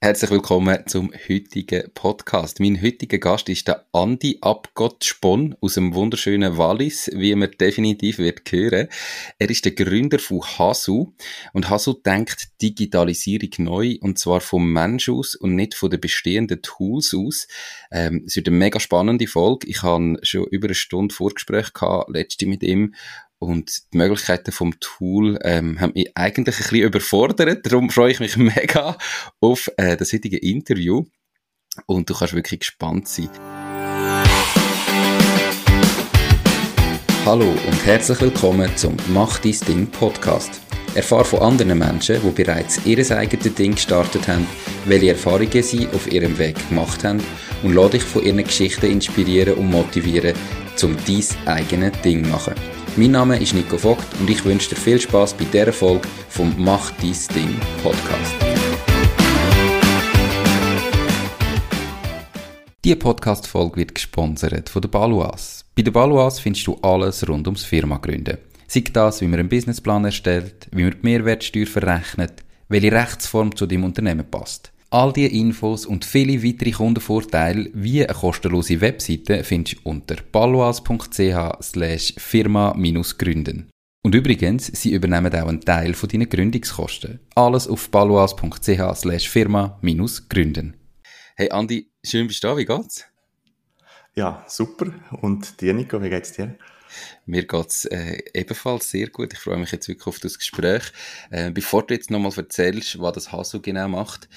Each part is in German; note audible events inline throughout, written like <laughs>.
Herzlich willkommen zum heutigen Podcast. Mein heutiger Gast ist der Andi Abgott Spon aus dem wunderschönen Wallis, wie man definitiv wird hören. Er ist der Gründer von Hasu und Hasu denkt Digitalisierung neu und zwar vom Mensch aus und nicht von den bestehenden Tools aus. Ähm, es wird eine mega spannende Folge. Ich habe schon über eine Stunde Vorgespräch gehabt, letzte mit ihm und die Möglichkeiten vom Tool ähm, haben mich eigentlich ein bisschen überfordert. Darum freue ich mich <laughs> mega auf äh, das heutige Interview. Und du kannst wirklich gespannt sein. Hallo und herzlich willkommen zum Mach dein Ding Podcast. Erfahre von anderen Menschen, die bereits ihr eigenes Ding gestartet haben, welche Erfahrungen sie auf ihrem Weg gemacht haben und lade dich von ihren Geschichten inspirieren und motivieren, um dein eigenes Ding zu machen. Mein Name ist Nico Vogt und ich wünsche dir viel Spaß bei dieser Folge vom Mach dies Ding Podcast. Diese Podcast-Folge wird gesponsert von der Baluas. Bei der Baluas findest du alles rund ums Firma gründen. Sei das, wie man einen Businessplan erstellt, wie man die Mehrwertsteuer verrechnet, welche Rechtsform zu deinem Unternehmen passt. All diese Infos und viele weitere Kundenvorteile wie eine kostenlose Webseite findest du unter paloas.ch slash firma-gründen. Und übrigens, sie übernehmen auch einen Teil von deinen Gründungskosten. Alles auf paloas.ch slash firma-gründen. Hey Andi, schön bist du da, wie geht's? Ja, super. Und dir, Nico, wie geht's dir? Mir geht's äh, ebenfalls sehr gut. Ich freue mich jetzt wirklich auf das Gespräch. Äh, bevor du jetzt nochmal erzählst, was das Hasu genau macht,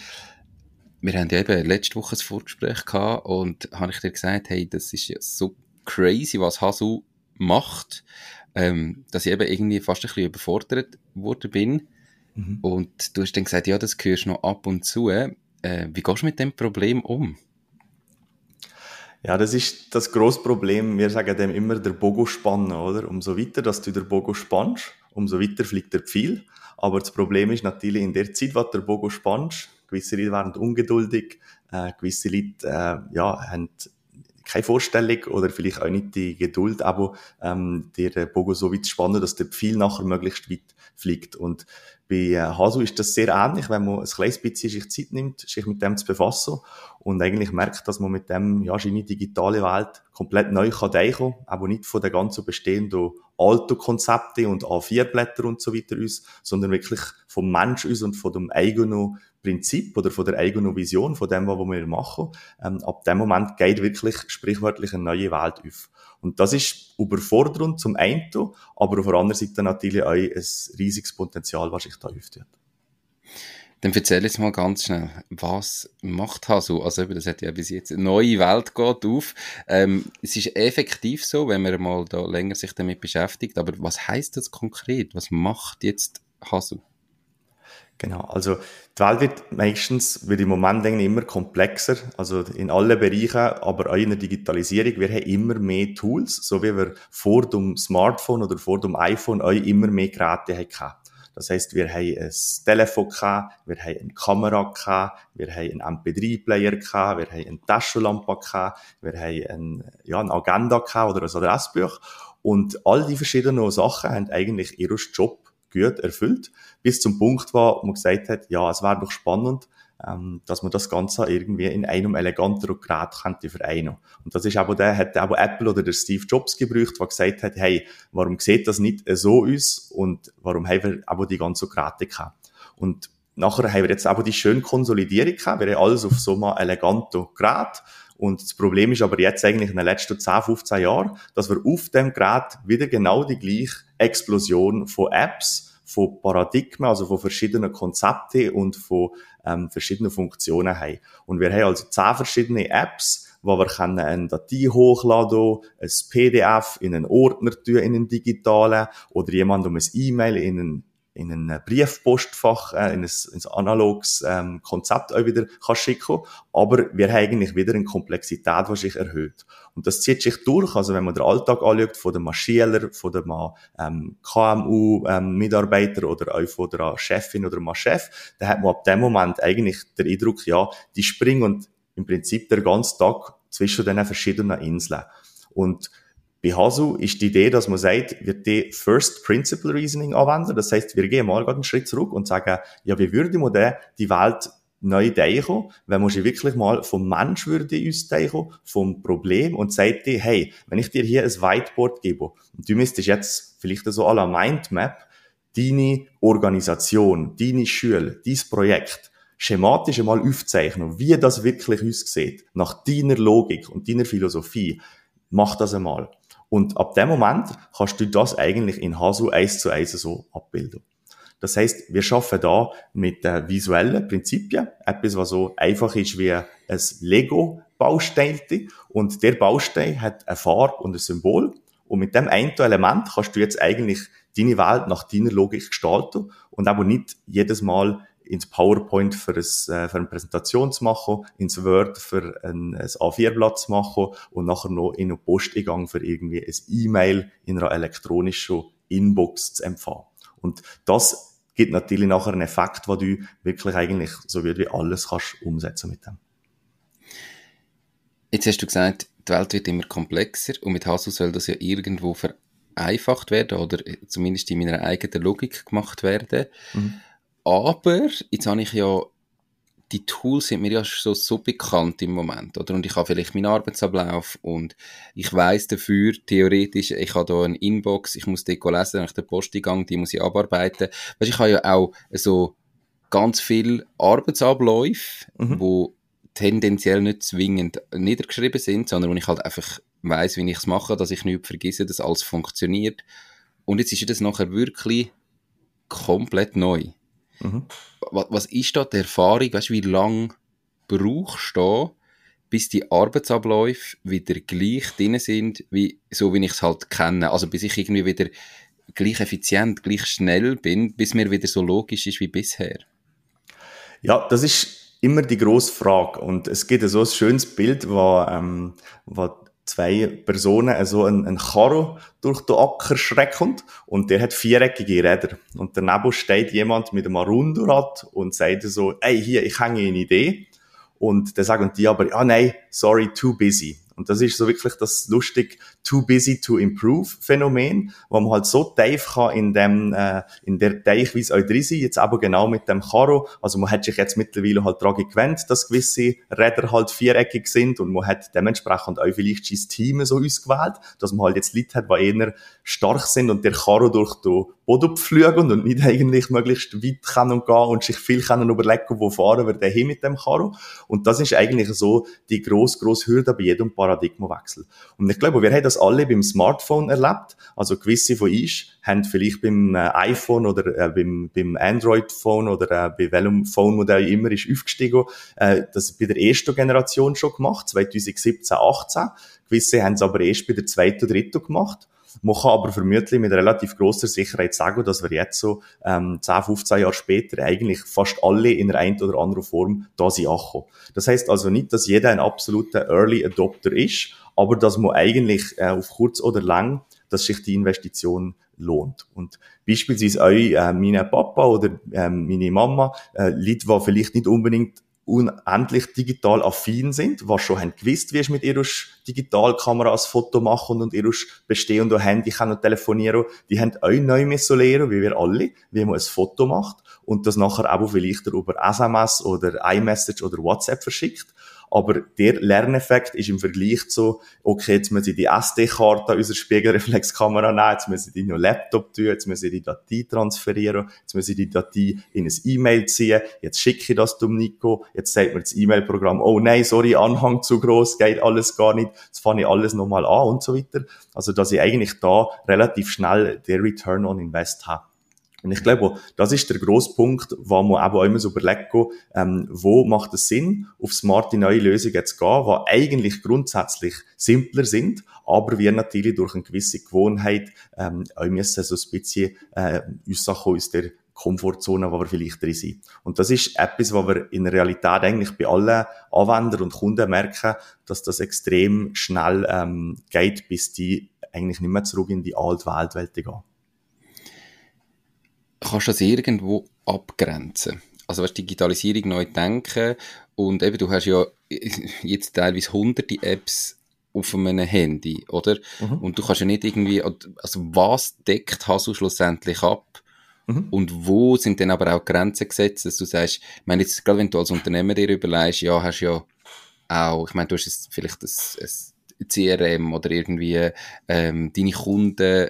wir haben ja eben letzte Woche ein Vorgespräch gehabt und habe ich dir gesagt, hey, das ist ja so crazy, was Hasu macht, ähm, dass ich eben irgendwie fast ein bisschen überfordert worden bin. Mhm. Und du hast dann gesagt, ja, das gehörst noch ab und zu. Äh, wie gehst du mit dem Problem um? Ja, das ist das grosse Problem. Wir sagen dem immer der Bogo spannen, oder? Umso weiter, dass du der Bogo spannst, umso weiter fliegt der Pfeil. Aber das Problem ist natürlich in der Zeit, was der Bogo spannst, gewisse Leute werden ungeduldig, äh, gewisse Leute äh, ja, haben keine Vorstellung oder vielleicht auch nicht die Geduld, aber ähm, der Bogen so weit spannen, dass der Pfeil nachher möglichst weit fliegt. Und bei äh, Hasu ist das sehr ähnlich, wenn man ein kleines bisschen sich Zeit nimmt, sich mit dem zu befassen und eigentlich merkt, dass man mit dem, ja, seine digitale Welt komplett neu kann denken, aber nicht von der ganzen bestehenden alten Konzepte und A4-Blätter und so weiter aus, sondern wirklich vom Mensch aus und von dem eigenen Prinzip oder von der eigenen Vision, von dem, was wir machen. Ähm, ab dem Moment geht wirklich sprichwörtlich eine neue Welt auf. Und das ist überfordernd zum einen, aber auf der anderen Seite natürlich auch ein riesiges Potenzial, was sich da öffnet. Dann erzähl jetzt mal ganz schnell, was macht Hasu? Also das hat ja bis jetzt eine neue Welt geht auf. Ähm, es ist effektiv so, wenn man mal da länger sich damit beschäftigt, aber was heißt das konkret? Was macht jetzt Hasu? Genau, also die Welt wird meistens, wird im Moment immer komplexer, also in allen Bereichen, aber auch in der Digitalisierung. Wir haben immer mehr Tools, so wie wir vor dem Smartphone oder vor dem iPhone auch immer mehr Geräte hatten. Das heißt, wir haben ein Telefon gehabt, wir haben eine Kamera gehabt, wir haben einen MP3-Player gehabt, wir haben eine Taschenlampe gehabt, wir haben ein, ja, eine Agenda gehabt oder ein Adressbuch. Und all die verschiedenen Sachen haben eigentlich ihren Job gut erfüllt, bis zum Punkt war, wo man gesagt hat, ja, es wäre doch spannend, ähm, dass man das Ganze irgendwie in einem eleganteren Gerät könnte vereinen. Und das ist aber der, hat aber Apple oder der Steve Jobs gebraucht, der gesagt hat, hey, warum sieht das nicht so aus und warum haben wir aber die ganzen Geräte? Und nachher haben wir jetzt aber die schöne Konsolidierung gehabt, wir haben alles auf so einem eleganten Gerät und das Problem ist aber jetzt eigentlich in den letzten 10, 15 Jahren, dass wir auf dem Gerät wieder genau die gleiche Explosion von Apps, von Paradigmen, also von verschiedenen Konzepten und von ähm, verschiedenen Funktionen haben. Und wir haben also 10 verschiedene Apps, wo wir können eine Datei hochladen, ein PDF in einen Ordner tun, in einen digitalen, oder jemand um ein E-Mail in einen in ein Briefpostfach, äh, in ein, ein analoges ähm, Konzept auch wieder kann schicken Aber wir haben eigentlich wieder eine Komplexität, die sich erhöht. Und das zieht sich durch. Also wenn man den Alltag anschaut, von dem Maschiner, von dem ähm, KMU-Mitarbeiter ähm, oder auch von der Chefin oder dem Chef, dann hat man ab dem Moment eigentlich den Eindruck, ja, die springen im Prinzip den ganzen Tag zwischen den verschiedenen Inseln. Und bei Hasu ist die Idee, dass man sagt, wir die First Principle Reasoning anwenden. Das heißt, wir gehen mal einen Schritt zurück und sagen, ja, wie würde man denn die Welt neu denken, wenn man wirklich mal vom Mensch würde uns denken, vom Problem und sagt dir, hey, wenn ich dir hier ein Whiteboard gebe und du müsstest jetzt vielleicht so à la Mindmap deine Organisation, deine Schule, dein Projekt schematisch einmal aufzeichnen, wie das wirklich aussieht, nach deiner Logik und deiner Philosophie, mach das einmal. Und ab dem Moment kannst du das eigentlich in Hasu eins zu eins so abbilden. Das heißt, wir schaffen da mit äh, visuellen Prinzipien, etwas, was so einfach ist wie ein Lego-Baustein. Und der Baustein hat eine Farbe und ein Symbol. Und mit dem einen Element kannst du jetzt eigentlich deine Welt nach deiner Logik gestalten und aber nicht jedes Mal ins PowerPoint für, ein, äh, für eine Präsentation zu machen, ins Word für ein, ein A4-Blatt zu machen und nachher noch in einen Posteingang für irgendwie ein E-Mail in einer elektronischen Inbox zu empfangen. Und das gibt natürlich nachher einen Effekt, wo du wirklich eigentlich so wie alles kannst umsetzen mit dem. Jetzt hast du gesagt, die Welt wird immer komplexer und mit Hasu soll das ja irgendwo vereinfacht werden oder zumindest in meiner eigenen Logik gemacht werden. Mhm. Aber jetzt habe ich ja die Tools sind mir ja so, so bekannt im Moment, oder? Und ich habe vielleicht meinen Arbeitsablauf und ich weiß dafür, theoretisch, ich habe da eine Inbox, ich muss die lesen nach der Posteingang, die muss ich abarbeiten. Weißt, ich habe ja auch so ganz viele Arbeitsabläufe, mhm. wo tendenziell nicht zwingend niedergeschrieben sind, sondern wo ich halt einfach weiß, wie ich es mache, dass ich nichts vergesse, dass alles funktioniert. Und jetzt ist das nachher wirklich komplett neu. Mhm. Was, was ist da die Erfahrung? Weißt du, wie lange brauchst du bis die Arbeitsabläufe wieder gleich drin sind, wie, so wie ich es halt kenne? Also bis ich irgendwie wieder gleich effizient, gleich schnell bin, bis mir wieder so logisch ist wie bisher? Ja, das ist immer die grosse Frage. Und es gibt so ein schönes Bild, wo, ähm, zwei Personen so ein, ein Karro durch den Acker schrecken und der hat viereckige Räder. Und daneben steht jemand mit einem Rundrad und sagt so, ey, hier, ich hänge eine Idee. Und dann sagen die aber, ah nein, sorry, too busy. Und das ist so wirklich das lustig too busy to improve Phänomen, wo man halt so tief kann in dem, äh, in der Teichweise auch drin sein, jetzt aber genau mit dem Karo. Also man hat sich jetzt mittlerweile halt daran gewöhnt, dass gewisse Räder halt viereckig sind und man hat dementsprechend auch vielleicht sein Team so ausgewählt, dass man halt jetzt Leute hat, die eher stark sind und der Karo durch den Boden pflügen und nicht eigentlich möglichst weit können gehen und sich viel können überlegen, wo fahren wir denn hin mit dem Karo. Und das ist eigentlich so die gross, gross Hürde bei jedem Paradigmenwechsel. Und ich glaube, wir haben das alle beim Smartphone erlebt. Also gewisse von uns haben vielleicht beim äh, iPhone oder äh, beim, beim Android-Phone oder äh, bei welchem Phone-Modell immer ist aufgestiegen, äh, das bei der ersten Generation schon gemacht, 2017, 18. Gewisse haben es aber erst bei der zweiten, dritten gemacht. Man kann aber vermutlich mit relativ großer Sicherheit sagen, dass wir jetzt so ähm, 10, 15 Jahre später eigentlich fast alle in der einen oder anderen Form da sind angekommen. Das heißt also nicht, dass jeder ein absoluter Early Adopter ist, aber dass man eigentlich äh, auf kurz oder lang, dass sich die Investition lohnt. Und beispielsweise euch, äh, meine Papa oder äh, meine Mama, äh, Leute, die vielleicht nicht unbedingt unendlich digital affin sind, was schon haben gewusst, wie es mit ihrer Digitalkamera ein Foto machen und ihrer bestehenden Handy können telefonieren, die haben euch neu müssen lernen, wie wir alle, wie man ein Foto macht und das nachher auch vielleicht über SMS oder iMessage oder WhatsApp verschickt. Aber der Lerneffekt ist im Vergleich zu, okay, jetzt muss ich die SD-Karte unserer Spiegelreflexkamera nehmen, jetzt muss ich die noch Laptop tun, jetzt muss ich die Datei transferieren, jetzt muss ich die Datei in ein E-Mail ziehen, jetzt schicke ich das zum Nico, jetzt sagt mir das E-Mail-Programm, oh nein, sorry, Anhang zu groß, geht alles gar nicht, jetzt fange ich alles nochmal an und so weiter. Also, dass ich eigentlich da relativ schnell den Return on Invest habe. Und ich glaube, das ist der grosse Punkt, wo man auch immer so überlegt, ähm, wo macht es Sinn, auf smarte neue Lösungen zu gehen, die eigentlich grundsätzlich simpler sind, aber wir natürlich durch eine gewisse Gewohnheit ähm, auch müssen so ein bisschen äh, uns aus der Komfortzone, wo wir vielleicht drin sind. Und das ist etwas, was wir in der Realität eigentlich bei allen Anwendern und Kunden merken, dass das extrem schnell ähm, geht, bis die eigentlich nicht mehr zurück in die alte Weltwelt gehen kannst du das irgendwo abgrenzen? Also weißt, Digitalisierung neu denken und eben, du hast ja jetzt teilweise hunderte Apps auf einem Handy, oder? Mhm. Und du kannst ja nicht irgendwie, also was deckt Hasu schlussendlich ab Mhm. Und wo sind dann aber auch Grenzen gesetzt, dass du sagst, ich meine jetzt, gerade wenn du als Unternehmer dir überlegst, ja, hast ja auch, ich meine, du hast jetzt vielleicht ein, ein CRM oder irgendwie ähm, deine Kunden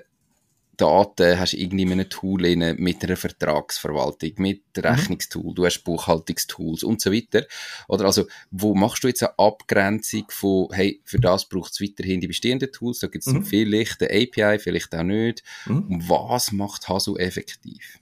Daten hast du irgendwie in einem Tool rein, mit einer Vertragsverwaltung, mit mhm. Rechnungstool, du hast Buchhaltungstools und so weiter. Oder also, wo machst du jetzt eine Abgrenzung von, hey, für das braucht es weiterhin die bestehenden Tools, da gibt es mhm. vielleicht eine API, vielleicht auch nicht. Mhm. Und was macht Hasu effektiv?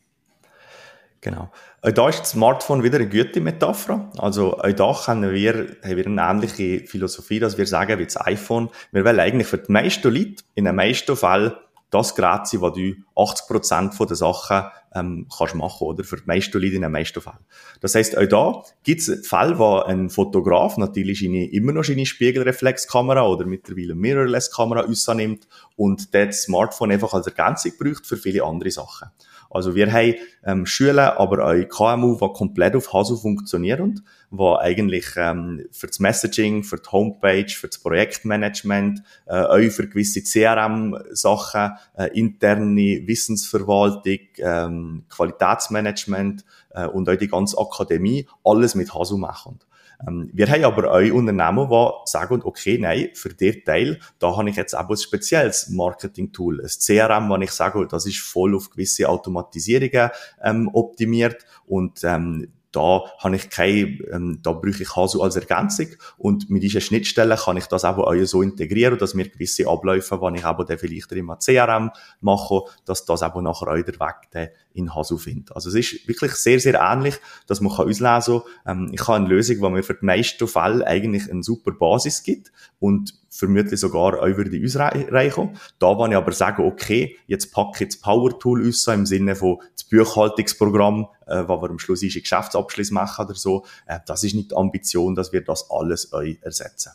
Genau. Auch da ist das Smartphone wieder eine gute Metapher. Also auch da können wir, haben wir eine ähnliche Philosophie, dass wir sagen, wie das iPhone, wir wollen eigentlich für die meisten Leute in den meisten Fällen das sein, wo du 80% der Sachen ähm, kannst machen, oder? Für die meisten Leute in den meisten Fällen. Das heisst, auch da gibt es Fälle, wo ein Fotograf natürlich seine, immer noch seine Spiegelreflexkamera oder mittlerweile Mirrorless-Kamera nimmt und das Smartphone einfach als Ergänzung braucht für viele andere Sachen. Also wir haben ähm, Schulen, aber auch KMU, die komplett auf Hasu funktionieren, die eigentlich ähm, für das Messaging, für die Homepage, für das Projektmanagement, äh, auch für gewisse CRM-Sachen, äh, interne Wissensverwaltung, ähm, Qualitätsmanagement äh, und auch die ganze Akademie alles mit Hasu machen. Ähm, wir haben aber auch Unternehmen, die sagen, okay, nein, für den Teil, da habe ich jetzt auch ein spezielles Marketing-Tool, ein CRM, wo ich sage, das ist voll auf gewisse Automatisierungen ähm, optimiert und ähm, da habe ich keine, ähm, da brauche ich Hasu als Ergänzung. Und mit diesen Schnittstellen kann ich das auch so integrieren, dass mir gewisse Abläufe, die ich aber dann vielleicht im CRM mache, dass das aber nachher auch der Weg in Hasu findet. Also es ist wirklich sehr, sehr ähnlich, dass man kann auslesen kann. Ähm, ich habe eine Lösung, die mir für die meisten Fälle eigentlich eine super Basis gibt und vermutlich sogar auch würde ausreichen. Da kann ich aber sagen, okay, jetzt packe ich das Power Tool aus, im Sinne von das Buchhaltungsprogramm, äh, wo wir am Schluss einen Geschäftsabschluss machen oder so. Äh, das ist nicht die Ambition, dass wir das alles euch ersetzen.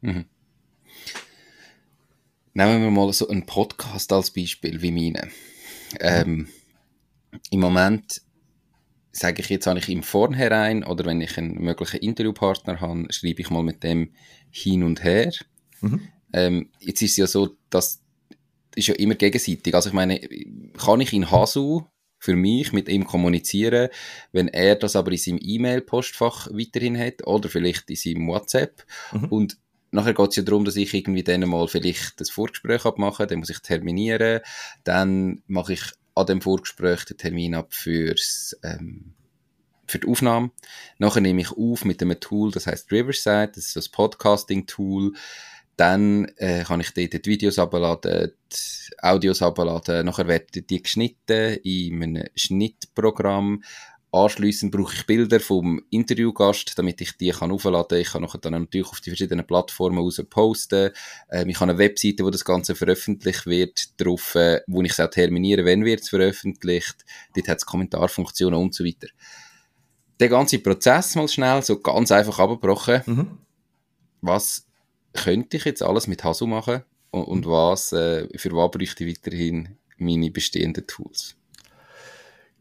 Mhm. Nehmen wir mal so einen Podcast als Beispiel wie meine. Ähm, Im Moment sage ich jetzt eigentlich im Vornherein oder wenn ich einen möglichen Interviewpartner habe, schreibe ich mal mit dem hin und her. Mhm. Ähm, jetzt ist es ja so, dass ist ja immer gegenseitig. Also ich meine, kann ich in Hasu für mich mit ihm kommunizieren, wenn er das aber in seinem E-Mail-Postfach weiterhin hat oder vielleicht in seinem WhatsApp mhm. und Nachher geht es ja darum, dass ich irgendwie dann mal vielleicht das Vorgespräch abmache, dann muss ich terminieren, dann mache ich an dem Vorgespräch den Termin ab fürs, ähm, für die Aufnahme. Nachher nehme ich auf mit einem Tool, das heißt Riverside, das ist das Podcasting-Tool. Dann äh, kann ich dort die Videos abladen, die Audios abladen. Nachher werden die geschnitten in einem Schnittprogramm. Anschließend brauche ich Bilder vom Interviewgast, damit ich die kann aufladen kann. Ich kann nachher dann natürlich auf die verschiedenen Plattformen raus posten. Ähm, ich habe eine Webseite, wo das Ganze veröffentlicht wird, drauf, äh, wo ich es auch terminiere, wenn wird es veröffentlicht. Dort hat es Kommentarfunktionen und so weiter. Der ganze Prozess mal schnell, so ganz einfach abgebrochen. Mhm. Was könnte ich jetzt alles mit Hasu machen und, und was, äh, für was bräuchte ich weiterhin meine bestehenden Tools?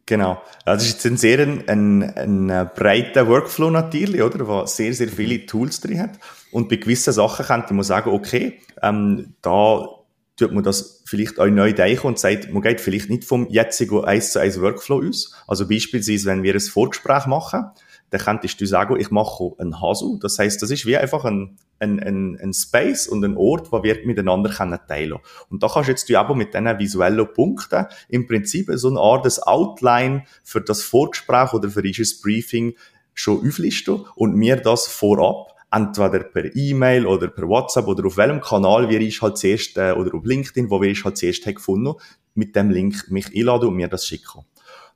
Genau. Das ist jetzt ein sehr ein, ein, ein äh, breiter Workflow natürlich, oder? Wo sehr, sehr viele Tools drin hat. Und bei gewissen Sachen könnte man sagen, okay, ähm, da tut man das vielleicht auch neu denken und sagt, man geht vielleicht nicht vom jetzigen 1 zu 1 Workflow aus. Also beispielsweise, wenn wir ein Vorgespräch machen, dann könntest du sagen, ich mache einen Hasu. Das heißt, das ist wie einfach ein, ein, ein, ein Space und ein Ort, wo wir miteinander können teilen Und da kannst du jetzt du aber mit diesen visuellen Punkten im Prinzip so eine Art des Outline für das Vorgespräch oder für dieses Briefing schon auflisten und mir das vorab entweder per E-Mail oder per WhatsApp oder auf welchem Kanal wir ich halt zuerst, äh, oder auf LinkedIn, wo wir ich halt zuerst gefunden, mit dem Link mich einladen und mir das schicken.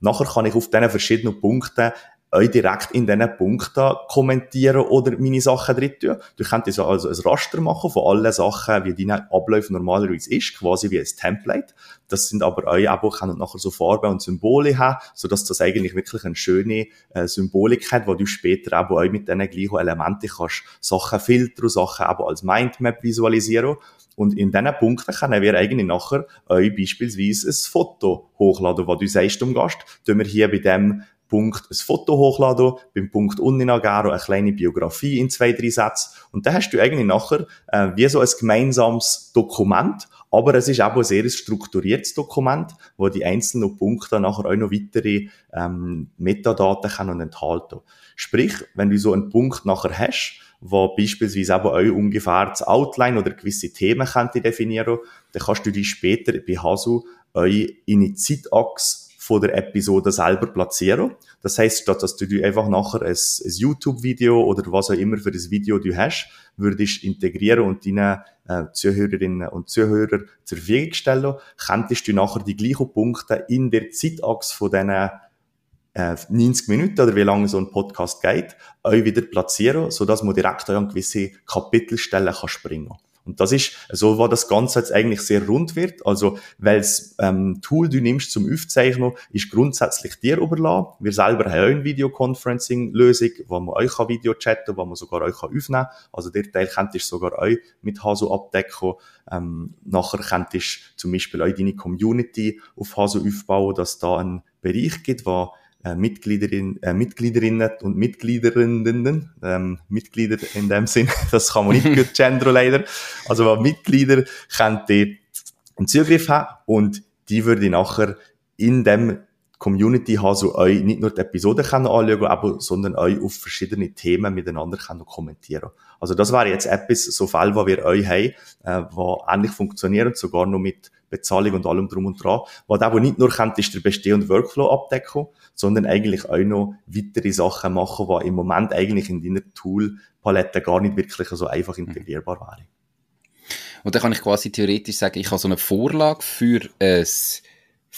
Nachher kann ich auf diesen verschiedenen Punkten euch direkt in diesen Punkten kommentieren oder meine Sachen drin tun. Du könntest also ein Raster machen von allen Sachen, wie deine Abläufe normalerweise ist, quasi wie ein Template. Das sind aber euch auch, können nachher so Farben und Symbole haben, sodass das eigentlich wirklich eine schöne äh, Symbolik hat, wo du später auch mit diesen gleichen Elementen kannst Sachen filtern, Sachen aber als Mindmap visualisieren. Und in diesen Punkten können wir eigentlich nachher euch beispielsweise ein Foto hochladen, wo du sagst um Gast, tun wir hier bei dem Punkt ein Foto hochladen, beim Punkt unten eine kleine Biografie in zwei, drei Sätzen. Und dann hast du eigentlich nachher äh, wie so ein gemeinsames Dokument, Aber es ist auch ein sehr strukturiertes Dokument, wo die einzelnen Punkte nachher auch noch weitere ähm, Metadaten können enthalten. Sprich, wenn du so einen Punkt nachher hast, wo beispielsweise eben euch ungefähr das Outline oder gewisse Themen könnt definieren, dann kannst du die später bei Hasu euch in die Zeitachse von der Episode selber platzieren. Das heißt, statt dass du einfach nachher ein, ein YouTube-Video oder was auch immer für das Video du hast, würdest integrieren und deinen äh, Zuhörerinnen und Zuhörer zur Verfügung stellen, könntest du nachher die gleichen Punkte in der Zeitachse von diesen äh, 90 Minuten oder wie lange so ein Podcast geht, euch wieder platzieren, sodass man direkt an gewisse Kapitelstellen kann springen kann. Und das ist so, wo das Ganze jetzt eigentlich sehr rund wird. Also, das ähm, Tool, du nimmst zum Aufzeichnen, ist grundsätzlich dir überlassen. Wir selber haben auch eine Videoconferencing-Lösung, wo man euch Video chatten wo man sogar euch aufnehmen kann. Also, der Teil könntest du sogar euch mit Haso abdecken. Ähm, nachher könntest du zum Beispiel auch deine Community auf Haso aufbauen, dass da einen Bereich gibt, wo äh, Mitgliederin, äh, Mitgliederinnen und Mitgliederinnen, ähm, Mitglieder in dem Sinn, <laughs> das kann man nicht gut gendern leider, also Mitglieder können die einen Zugriff haben und die würde nachher in dem Community haben, so euch nicht nur die Episoden können anschauen aber, sondern euch auf verschiedene Themen miteinander können kommentieren Also das wäre jetzt etwas, so Fall, wo wir euch haben, äh, wo ähnlich funktionieren, sogar noch mit Bezahlung und allem drum und dran. Was aber nicht nur könnt, ist der bestehende Workflow abdecken, sondern eigentlich auch noch weitere Sachen machen, die im Moment eigentlich in deiner Tool-Palette gar nicht wirklich so einfach integrierbar wären. Und dann kann ich quasi theoretisch sagen, ich habe so eine Vorlage für ein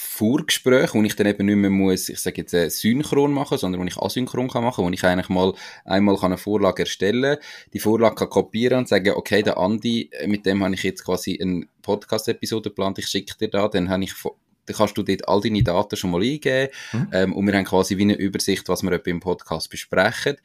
Vorgespräch, wo ich dann eben nicht mehr muss, ich sage jetzt, äh, synchron machen, sondern wo ich asynchron kann machen, wo ich eigentlich mal einmal kann eine Vorlage erstellen, die Vorlage kann kopieren und sagen, okay, der Andi, äh, mit dem habe ich jetzt quasi eine Podcast-Episode geplant, ich schicke dir da, dann habe ich dann kannst du dort all deine Daten schon mal eingeben mhm. ähm, und wir haben quasi wie eine Übersicht, was wir im Podcast besprechen.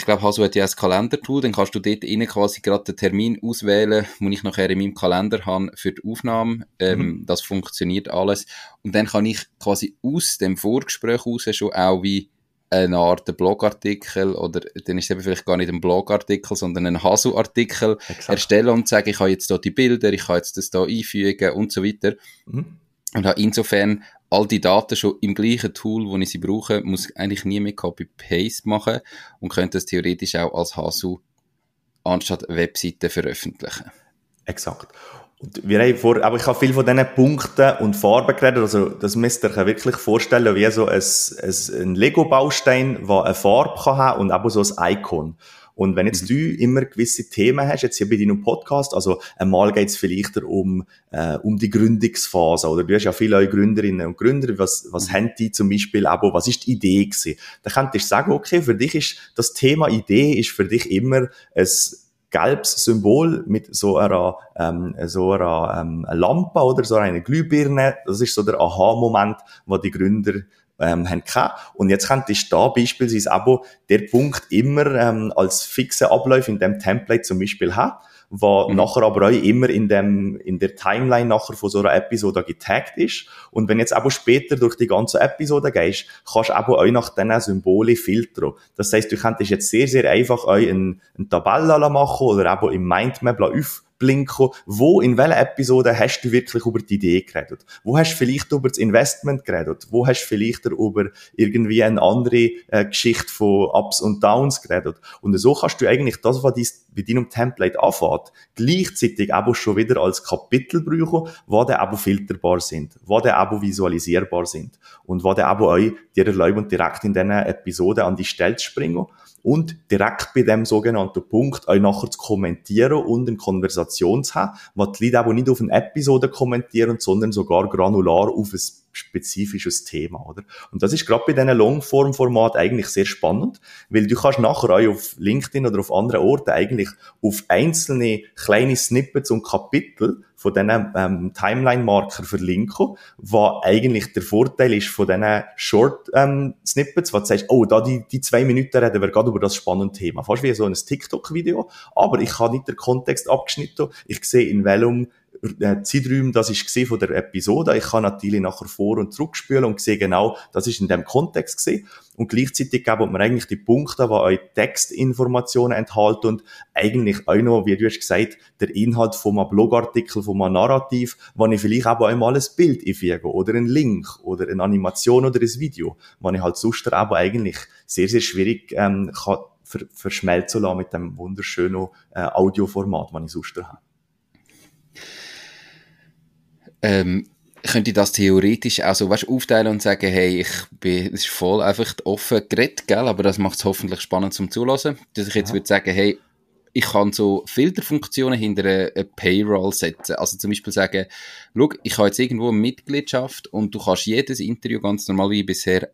Ich glaube, Hasu hat ja ein Kalendertool, dann kannst du dort innen quasi gerade den Termin auswählen, den ich nachher in meinem Kalender habe für die Aufnahme. Ähm, mhm. Das funktioniert alles. Und dann kann ich quasi aus dem Vorgespräch raus schon auch wie eine Art Blogartikel oder dann ist es eben vielleicht gar nicht ein Blogartikel, sondern ein Hasu-Artikel erstellen und sagen, ich habe jetzt hier die Bilder, ich kann jetzt das hier einfügen und so weiter. Mhm. Und habe insofern all die Daten schon im gleichen Tool, wo ich sie brauche, muss eigentlich nie mehr Copy-Paste machen und könnte das theoretisch auch als HASU anstatt Webseite veröffentlichen. Exakt. Und wir haben vor, aber ich habe viel von diesen Punkten und Farben geredet, also das müsst ihr euch wirklich vorstellen, wie so ein, ein, ein Lego-Baustein, der eine Farbe kann haben und aber so ein Icon. Und wenn jetzt mhm. du immer gewisse Themen hast, jetzt hier bei deinem Podcast, also einmal geht es vielleicht um, äh, um die Gründungsphase, oder du hast ja viele Gründerinnen und Gründer, was, was mhm. haben die zum Beispiel, aber was ist die Idee gewesen? Da könntest du sagen, okay, für dich ist das Thema Idee ist für dich immer ein gelbes Symbol mit so einer, ähm, so einer ähm, Lampe oder so einer Glühbirne. Das ist so der Aha-Moment, wo die Gründer ähm, haben gehabt. Und jetzt könntest du da beispielsweise aber der Punkt immer ähm, als fixe Ablauf in dem Template zum Beispiel haben, wo mhm. nachher aber auch immer in dem, in der Timeline nachher von so einer Episode getaggt ist. Und wenn jetzt aber später durch die ganze Episode gehst, kannst du aber auch nach diesen Symbolen filtern. Das heißt, du könntest jetzt sehr, sehr einfach auch eine, eine Tabelle machen oder aber im Mindmap auf blinken, wo, in welcher Episode hast du wirklich über die Idee geredet? Wo hast du vielleicht über das Investment geredet? Wo hast du vielleicht über irgendwie eine andere äh, Geschichte von Ups und Downs geredet? Und so kannst du eigentlich das, was dies bei deinem Template anfängt, gleichzeitig aber schon wieder als Kapitel brauchen, wo dann aber filterbar sind, wo dann aber visualisierbar sind und wo dann aber euch dir erlauben, direkt in diesen Episoden an die Stelle zu springen und direkt bei dem sogenannten Punkt euch nachher zu kommentieren und eine Konversation zu haben, wo die Leute aber nicht auf eine Episode kommentieren, sondern sogar granular auf ein spezifisches Thema, oder? Und das ist gerade bei diesen Longform-Format eigentlich sehr spannend, weil du kannst nachher auch auf LinkedIn oder auf anderen Orten eigentlich auf einzelne kleine Snippets und Kapitel von diesen ähm, Timeline-Marker verlinken, was eigentlich der Vorteil ist von diesen Short-Snippets, ähm, wo du sagst, oh, da die, die zwei Minuten reden wir gerade über das spannende Thema. Fast wie so ein TikTok-Video, aber ich habe nicht den Kontext abgeschnitten, ich sehe in welchem Zeiträume das ist von der Episode. Ich kann natürlich nachher vor- und zurückspielen und sehe genau, das ist in dem Kontext gesehen. Und gleichzeitig geben wir eigentlich die Punkte, die euch Textinformationen enthalten und eigentlich auch noch, wie du hast gesagt, der Inhalt von einem Blogartikel, von einem Narrativ, wo ich vielleicht auch einmal ein Bild einfüge oder einen Link oder eine Animation oder ein Video, wo ich halt sonst aber eigentlich sehr, sehr schwierig ähm, kann verschmelzen lassen mit dem wunderschönen äh, Audioformat, das ich sonst habe. Ähm, könnte ich das theoretisch auch so weißt, aufteilen und sagen, hey, ich bin, es ist voll einfach offen geredet, gell, aber das macht es hoffentlich spannend zum Zulassen, dass ich jetzt ja. würde sagen, hey, ich kann so Filterfunktionen hinter eine, Payroll setzen. Also zum Beispiel sagen, schau, ich habe jetzt irgendwo eine Mitgliedschaft und du kannst jedes Interview ganz normal wie bisher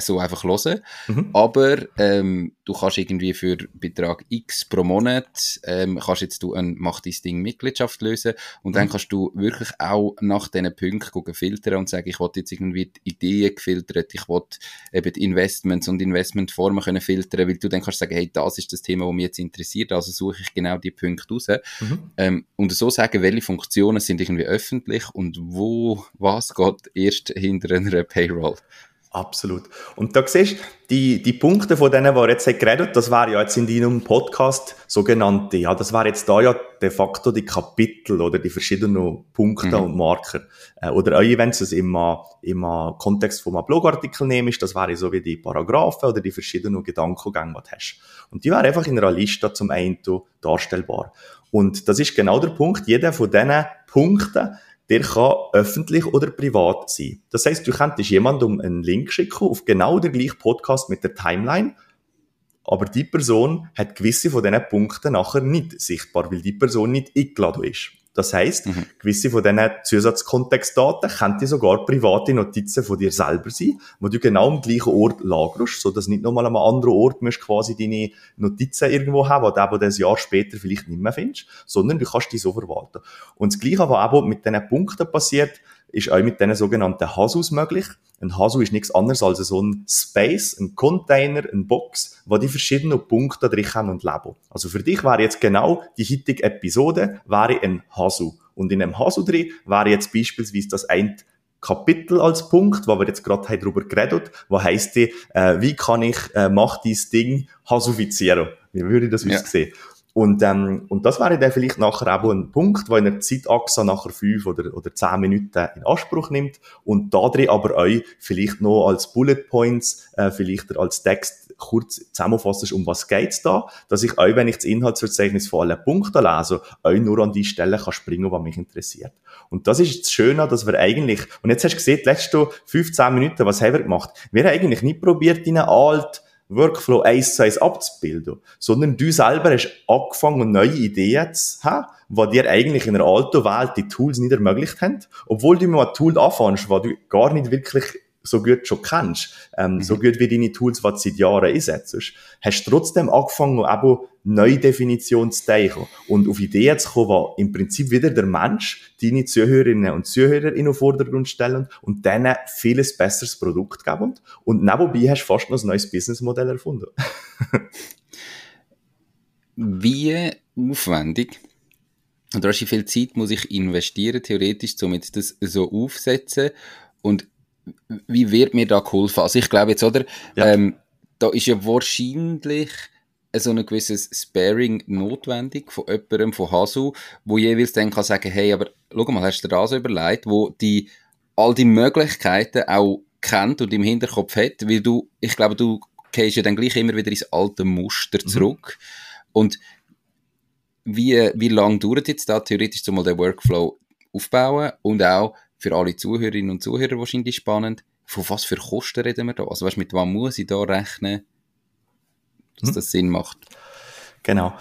so einfach hören. Mhm. Aber ähm, du kannst irgendwie für Betrag X pro Monat, ähm, kannst jetzt du ein Mach dein Ding Mitgliedschaft lösen und mhm. dann kannst du wirklich auch nach diesen Punkten gucken, filtern und sagen, ich will jetzt irgendwie die Ideen gefiltert, ich will eben die Investments und Investmentformen können filtern, weil du dann kannst sagen, hey, das ist das Thema, das mich jetzt interessiert, also suche ich genau die Punkte raus. Mhm. Ähm, und so sagen, welche Funktionen sind irgendwie öffentlich und wo, was geht erst hinter einer Payroll. Absolut. Und da siehst du, die, die Punkte von denen, die er jetzt geredet das wäre ja jetzt in deinem Podcast sogenannte, ja, das wäre jetzt da ja de facto die Kapitel oder die verschiedenen Punkte mhm. und Marker. Äh, oder auch wenn du es im, im Kontext von einem Blogartikel nimmst, das wäre so wie die Paragraphen oder die verschiedenen Gedankengänge, die du hast. Und die wäre einfach in einer Liste zum einen darstellbar. Und das ist genau der Punkt, jeder von diesen Punkten der kann öffentlich oder privat sein. Das heißt, du könntest jemandem einen Link schicken auf genau den gleichen Podcast mit der Timeline, aber die Person hat gewisse von diesen Punkten nachher nicht sichtbar, weil die Person nicht eingeladen ist. Das heißt, mhm. gewisse von diesen Zusatzkontextdaten könnten sogar private Notizen von dir selber sein, wo du genau am gleichen Ort lagerst, so dass nicht nochmal an einem anderen Ort musst quasi deine Notizen irgendwo haben, die du das Jahr später vielleicht nicht mehr findest, sondern du kannst die so verwalten. Und das Gleiche, was auch mit diesen Punkten passiert, ist auch mit diesen sogenannten Hasus möglich. Ein Hasu ist nichts anderes als so ein Space, ein Container, ein Box, wo die verschiedenen Punkte drin haben und leben. Also für dich wäre jetzt genau die heutige Episode wäre ein Hasu. Und in einem Hasu drin wäre jetzt beispielsweise das ein Kapitel als Punkt, wo wir jetzt gerade darüber geredet wo heisst die, äh, wie kann ich, äh, mach dieses Ding hasufizieren? Wie würde ich das ja. sehen? Und, ähm, und das wäre dann vielleicht nachher auch ein Punkt, wo in der Zeitachse nachher fünf oder, oder zehn Minuten in Anspruch nimmt und da drin aber euch vielleicht noch als Bullet Points, äh, vielleicht als Text kurz zusammenfasst, um was geht's da, dass ich euch, wenn ich das Inhaltsverzeichnis von allen Punkten lese, euch nur an die Stelle kann springen, was mich interessiert. Und das ist das Schöne, dass wir eigentlich, und jetzt hast du gesehen, die letzten 15 Minuten, was haben wir gemacht? Wir haben eigentlich nicht probiert, in eine alt, Workflow eins zu eins abzubilden, sondern du selber hast angefangen, neue Ideen zu haben, die dir eigentlich in einer alten Welt die Tools nicht ermöglicht haben, obwohl du mal ein Tool anfängst, das du gar nicht wirklich so gut schon kennst, ähm, mhm. so gut wie deine Tools, die du seit Jahren einsetzt, hast du trotzdem angefangen, eben neue Definitionen zu denken und auf Ideen zu kommen, wo im Prinzip wieder der Mensch deine Zuhörerinnen und Zuhörer in den Vordergrund stellen und denen vieles besseres Produkt geben. Und nebenbei hast du fast noch ein neues Businessmodell erfunden. <laughs> wie aufwendig und wie viel Zeit muss ich investieren, theoretisch, um jetzt das so aufsetzen und wie wird mir da geholfen? Also ich glaube jetzt, oder, ja. ähm, da ist ja wahrscheinlich so ein gewisses Sparing notwendig von jemandem, von Hasu, wo jeweils dann kann sagen, hey, aber schau mal, hast du dir das überlegt, wo die all die Möglichkeiten auch kennt und im Hinterkopf hat, weil du, ich glaube, du gehst ja dann gleich immer wieder ins alte Muster mhm. zurück. Mhm. Und wie, wie lang dauert jetzt da theoretisch mal den Workflow aufbauen und auch für alle Zuhörerinnen und Zuhörer wahrscheinlich spannend. Von was für Kosten reden wir da? Also weißt, mit was muss ich da rechnen, dass hm. das Sinn macht? Genau.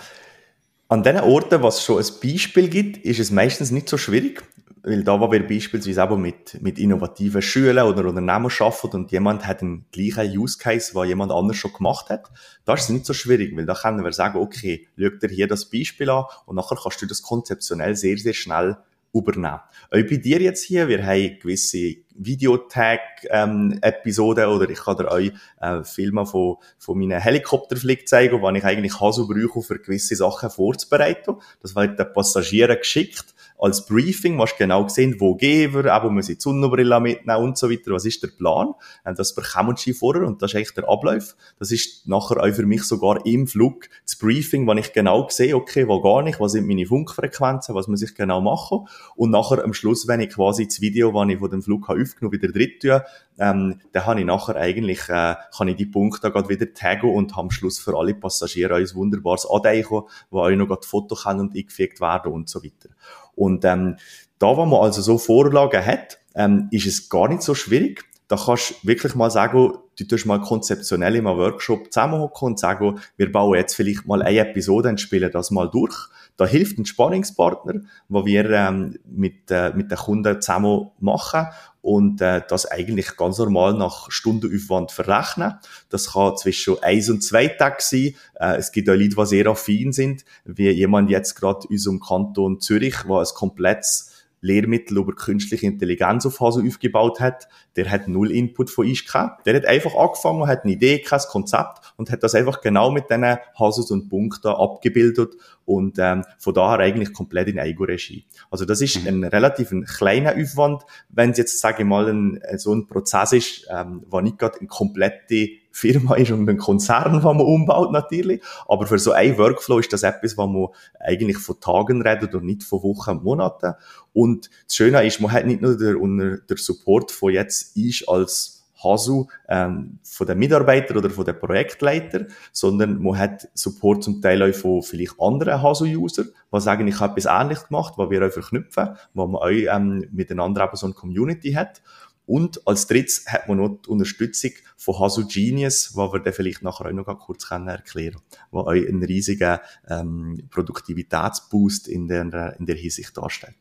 An den Orten, was schon ein Beispiel gibt, ist es meistens nicht so schwierig, weil da, wo wir beispielsweise auch mit, mit innovativen Schulen oder Unternehmen arbeiten und jemand hat einen gleichen Use Case, was jemand anders schon gemacht hat, da ist es nicht so schwierig, weil da können wir sagen, okay, schau dir hier das Beispiel an und nachher kannst du das konzeptionell sehr, sehr schnell übernehmen. Auch bei dir jetzt hier, wir haben gewisse Videotag-Episoden ähm, oder ich kann dir euch äh, Filme von, von meinen Helikopterflug zeigen, wo ich eigentlich Hasu brauche, für gewisse Sachen vorzubereiten. Das wird den Passagieren geschickt als Briefing, was genau gesehen, wo gehen wir, auch wo wir die Sonnenbrille mitnehmen und so weiter, was ist der Plan? Ähm, das bekommen sie vorher und das ist eigentlich der Ablauf. Das ist nachher auch für mich sogar im Flug das Briefing, wo ich genau sehe, okay, wo gar nicht, was sind meine Funkfrequenzen, was muss ich genau machen und nachher am Schluss, wenn ich quasi das Video, das ich von dem Flug habe aufgenommen, wieder dritt tue, ähm, dann habe ich nachher eigentlich, äh, kann ich die Punkte gerade wieder taggen und am Schluss für alle Passagiere ein wunderbares Adeichen, wo auch noch gerade Fotos können und eingefügt werden und so weiter. Und ähm, da, wo man also so Vorlagen hat, ähm, ist es gar nicht so schwierig. Da kannst du wirklich mal sagen, du tust mal konzeptionell in einem Workshop zusammenhocken und sagen, wir bauen jetzt vielleicht mal eine Episode und spielen das mal durch. Da hilft ein Spannungspartner, wo wir ähm, mit, äh, mit den Kunden zusammen machen und äh, das eigentlich ganz normal nach Stundenaufwand verrechnen. Das kann zwischen eins und zwei Tagen sein. Äh, es gibt auch Leute, die sehr affin sind, wie jemand jetzt gerade in unserem Kanton Zürich, wo ein komplettes Lehrmittel über künstliche Intelligenz auf Hasu aufgebaut hat, der hat null Input von uns gehabt. Der hat einfach angefangen, hat eine Idee, kein Konzept und hat das einfach genau mit diesen Hasus und Punkten abgebildet und ähm, von daher eigentlich komplett in Eigenregie. Also das ist mhm. ein relativ ein kleiner Aufwand, wenn es jetzt, sage ich mal, ein, so ein Prozess ist, ähm, wo nicht gerade eine komplette Firma ist und ein Konzern, den man umbaut natürlich. Aber für so ein Workflow ist das etwas, was man eigentlich von Tagen redet und nicht von Wochen und Monaten. Und das Schöne ist, man hat nicht nur der, der Support von jetzt ich als Hasu ähm, von den Mitarbeitern oder von den Projektleitern, sondern man hat Support zum Teil auch von vielleicht anderen Hasu-User, die sagen, ich habe etwas Ähnliches gemacht, was wir auch verknüpfen, wo man auch ähm, miteinander eben so eine Community hat. Und als drittes hat man noch die Unterstützung von Hasu Genius, wo wir dann vielleicht nachher auch noch kurz erklären können, wo auch einen riesigen ähm, Produktivitätsboost in der, in der Hinsicht darstellt.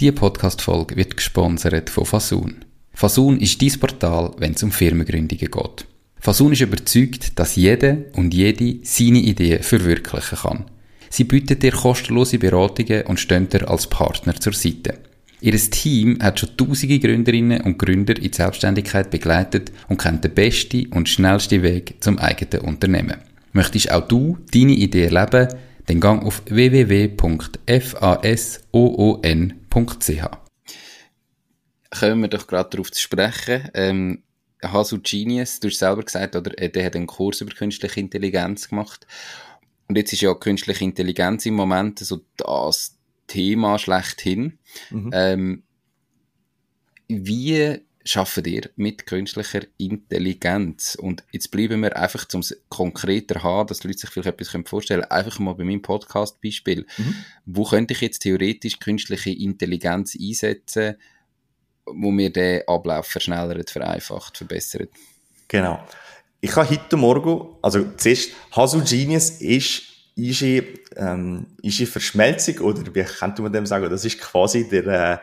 Die Podcast-Folge wird gesponsert von Fasun. Fasun ist dein Portal, wenn es um Firmengründungen geht. Fasun ist überzeugt, dass jeder und jede seine Ideen verwirklichen kann. Sie bietet dir kostenlose Beratungen und stehen dir als Partner zur Seite. Ihr Team hat schon tausende Gründerinnen und Gründer in die Selbstständigkeit begleitet und kennt den besten und schnellsten Weg zum eigenen Unternehmen. Möchtest auch du deine Idee erleben? Dann gang auf www.fasoon.ch. Kommen wir doch gerade darauf zu sprechen. Ähm, Hasu Genius, du hast selber gesagt, oder? Der hat einen Kurs über künstliche Intelligenz gemacht. Und jetzt ist ja künstliche Intelligenz im Moment so das Thema schlechthin. Mhm. Ähm, wie schaffen ihr mit künstlicher Intelligenz? Und jetzt bleiben wir einfach zum konkreter haben, dass die Leute sich vielleicht etwas vorstellen können. Einfach mal bei meinem Podcast-Beispiel. Mhm. Wo könnte ich jetzt theoretisch künstliche Intelligenz einsetzen, wo mir den Ablauf verschnellert, vereinfacht, verbessert? Genau. Ich habe heute Morgen, also zuerst, Hasu Genius ist ist ähm, ist eine Verschmelzung, oder wie könnte man dem sagen, das ist quasi der, äh,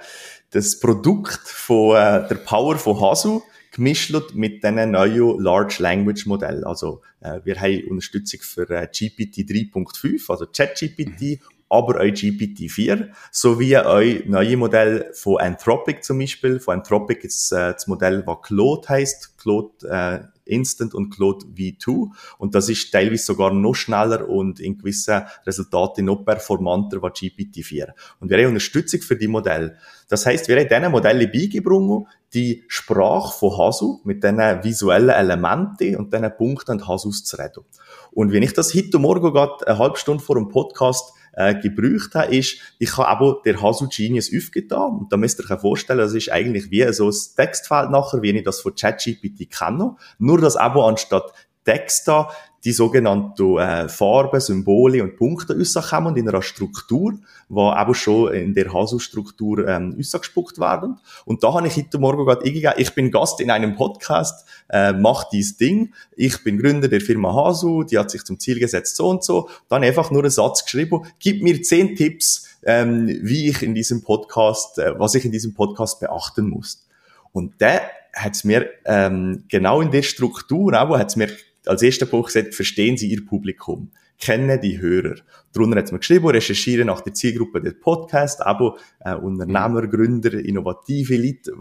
das Produkt von äh, der Power von Hasu gemischt mit diesen neuen Large Language Modell. Also äh, wir haben Unterstützung für äh, GPT 3.5, also ChatGPT, mhm. aber auch GPT-4, sowie auch neue Modelle von Anthropic zum Beispiel. Von Anthropic ist äh, das Modell, was Claude heißt. Claude äh, Instant und Claude V2. Und das ist teilweise sogar noch schneller und in gewissen Resultaten noch performanter als GPT-4. Und wir haben Unterstützung für die Modelle. Das heißt, wir haben diesen Modellen beigebracht, die Sprache von Hasu mit diesen visuellen Elementen und diesen Punkten und Hasus zu reden. Und wenn ich das heute Morgen gerade eine halbe Stunde vor dem Podcast äh, gebraucht habe, ist, ich habe aber der Hasu Genius aufgetan. Und da müsst ihr euch vorstellen, das ist eigentlich wie so ein Textfeld nachher, wie ich das von ChatGPT kenne. Nur, dass aber anstatt Text da die sogenannten äh, Farben, Symbole und Punkte rauskommen in einer Struktur, die aber schon in der Hasu-Struktur ähm, rausgespuckt werden. Und da habe ich heute Morgen gerade eingegeben, ich bin Gast in einem Podcast, äh, mach dies Ding, ich bin Gründer der Firma Hasu, die hat sich zum Ziel gesetzt so und so, dann einfach nur einen Satz geschrieben, gib mir zehn Tipps, ähm, wie ich in diesem Podcast, äh, was ich in diesem Podcast beachten muss. Und der hat es mir ähm, genau in der Struktur auch, hat es mir als erster Punkt gesagt, verstehen Sie Ihr Publikum kennen die Hörer. Darunter hat man geschrieben, recherchieren nach der Zielgruppe des Podcasts, aber äh, Unternehmer, Gründer, innovative Leute,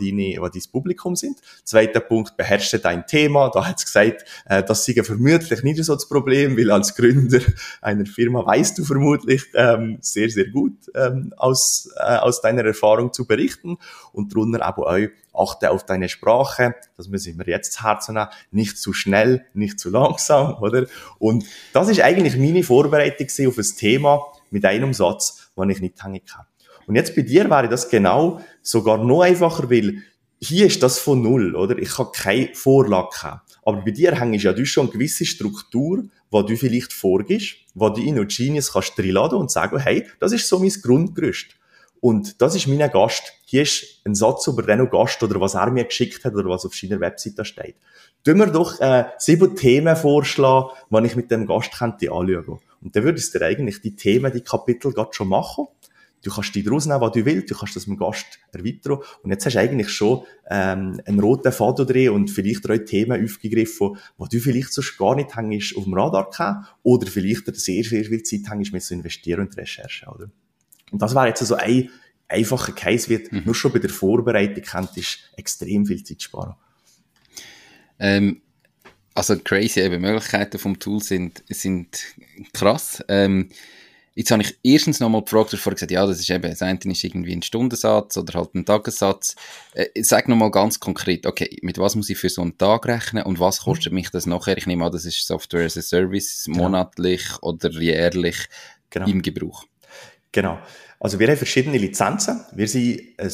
die, die, deine, die dein Publikum sind. Zweiter Punkt, beherrsche dein Thema. Da hat es gesagt, äh, das sei vermutlich nicht so das Problem, weil als Gründer einer Firma weißt du vermutlich ähm, sehr, sehr gut ähm, aus, äh, aus deiner Erfahrung zu berichten. Und darunter aber auch, achte auf deine Sprache, das müssen wir jetzt zu Herzen nehmen, nicht zu schnell, nicht zu langsam, <laughs> oder? Und das ist eigentlich meine Vorbereitung auf ein Thema mit einem Satz, den ich nicht hängen kann. Und jetzt bei dir wäre das genau sogar noch einfacher, weil hier ist das von Null, oder? Ich habe keine Vorlage haben. Aber bei dir hängst ja du schon eine gewisse Struktur, wo du vielleicht vorgibst, wo du in Genius kannst und sagen, hey, das ist so mein Grundgerüst. Und das ist mein Gast. Hier ist ein Satz über den Gast oder was er mir geschickt hat oder was auf seiner Webseite steht. Tun wir doch äh, sieben Themen vorschlagen, die ich mit dem Gast könnte anschauen. Und dann würdest du dir eigentlich die Themen, die Kapitel gerade schon machen. Du kannst die daraus nehmen, was du willst. Du kannst das mit dem Gast erweitern. Und jetzt hast du eigentlich schon ähm, einen roten Faden drin und vielleicht drei Themen aufgegriffen, wo du vielleicht sonst gar nicht hängst auf dem Radar gehabt oder vielleicht sehr, sehr viel Zeit hängst mit zu investieren und Recherche, oder? Und das wäre jetzt so also ein einfacher Case, wird mhm. nur schon bei der Vorbereitung könntest extrem viel Zeit sparen. Ähm, also crazy, eben Möglichkeiten vom Tool sind, sind krass. Ähm, jetzt habe ich erstens nochmal gefragt, du vorher gesagt, ja, das ist eben, das eine ist irgendwie ein Stundensatz oder halt ein Tagessatz. Äh, sag nochmal ganz konkret, okay, mit was muss ich für so einen Tag rechnen und was kostet mich das nachher? Ich nehme an, das ist Software as a Service, genau. monatlich oder jährlich genau. im Gebrauch. Genau. Also wir haben verschiedene Lizenzen. Wir sind ein,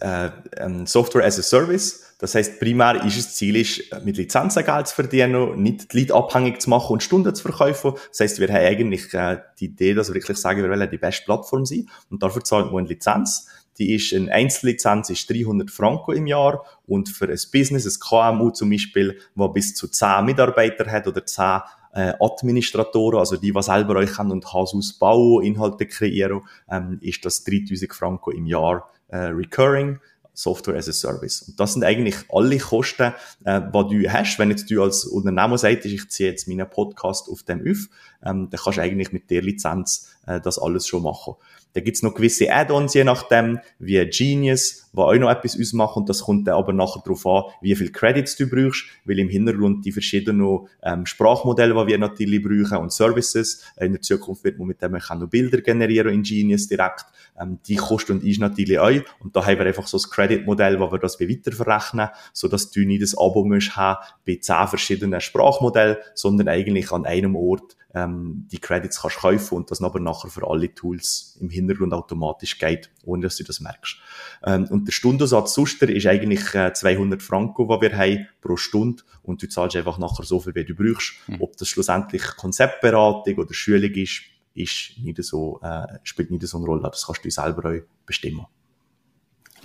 äh, ein Software as a Service. Das heißt, primär ist das Ziel, ist, mit Lizenzen Geld zu verdienen, nicht die Leute abhängig zu machen und Stunden zu verkaufen. Das heißt, wir haben eigentlich äh, die Idee, dass wir wirklich sagen, wir wollen die beste Plattform sein. Und dafür zahlen wir eine Lizenz. Die ist, eine Einzellizenz ist 300 Franken im Jahr und für ein Business, ein KMU zum Beispiel, wo bis zu 10 Mitarbeiter hat oder 10 äh, Administratoren, also die, die selber euch können und Haus ausbauen, Inhalte kreieren, ähm, ist das 3000 Franken im Jahr äh, recurring. Software as a Service. Und das sind eigentlich alle Kosten, äh, die du hast. Wenn jetzt du als Unternehmer sagst, ich ziehe jetzt meinen Podcast auf dem auf, ähm, dann kannst du eigentlich mit der Lizenz äh, das alles schon machen. Da gibt's noch gewisse Add-ons, je nachdem, wie Genius, wo auch noch etwas ausmacht. Und das kommt dann aber nachher darauf an, wie viel Credits du brauchst, weil im Hintergrund die verschiedenen ähm, Sprachmodelle, die wir natürlich brauchen und Services. In der Zukunft wird man mit dem noch Bilder generieren in Genius direkt. Ähm, die kosten und ist natürlich auch. Und da haben wir einfach so das Credit-Modell, wo wir das weiter verrechnen, so dass du nicht das Abo musst haben bei zehn verschiedenen Sprachmodellen, sondern eigentlich an einem Ort ähm, die Credits kannst kaufen und das aber nachher für alle Tools im Hintergrund automatisch geht, ohne dass du das merkst. Ähm, und der Stundensatz Suster ist eigentlich äh, 200 Franken, die wir haben pro Stunde und du zahlst einfach nachher so viel, wie du brauchst. Mhm. Ob das schlussendlich Konzeptberatung oder Schulung ist, ist nicht so, äh, spielt nicht so eine Rolle. Das kannst du selber auch bestimmen.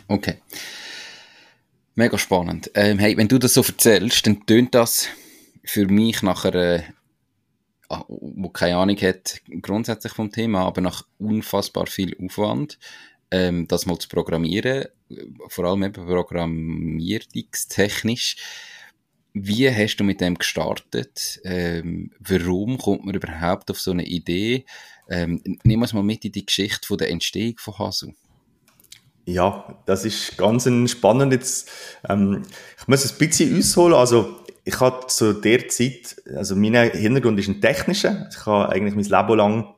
Okay. Mega spannend. Ähm, hey, wenn du das so erzählst, dann tönt das für mich nach einer Ah, wo keine Ahnung hat grundsätzlich vom Thema, aber nach unfassbar viel Aufwand, ähm, das mal zu programmieren, vor allem eben programmierungstechnisch. Wie hast du mit dem gestartet? Ähm, warum kommt man überhaupt auf so eine Idee? Ähm, nehmen wir mal mit in die Geschichte von der Entstehung von Hasu. Ja, das ist ganz ein spannendes. Ähm, ich muss es ein bisschen ausholen. Also ich hatte zu der Zeit, also mein Hintergrund ist ein technischer. Ich habe eigentlich mein Leben lang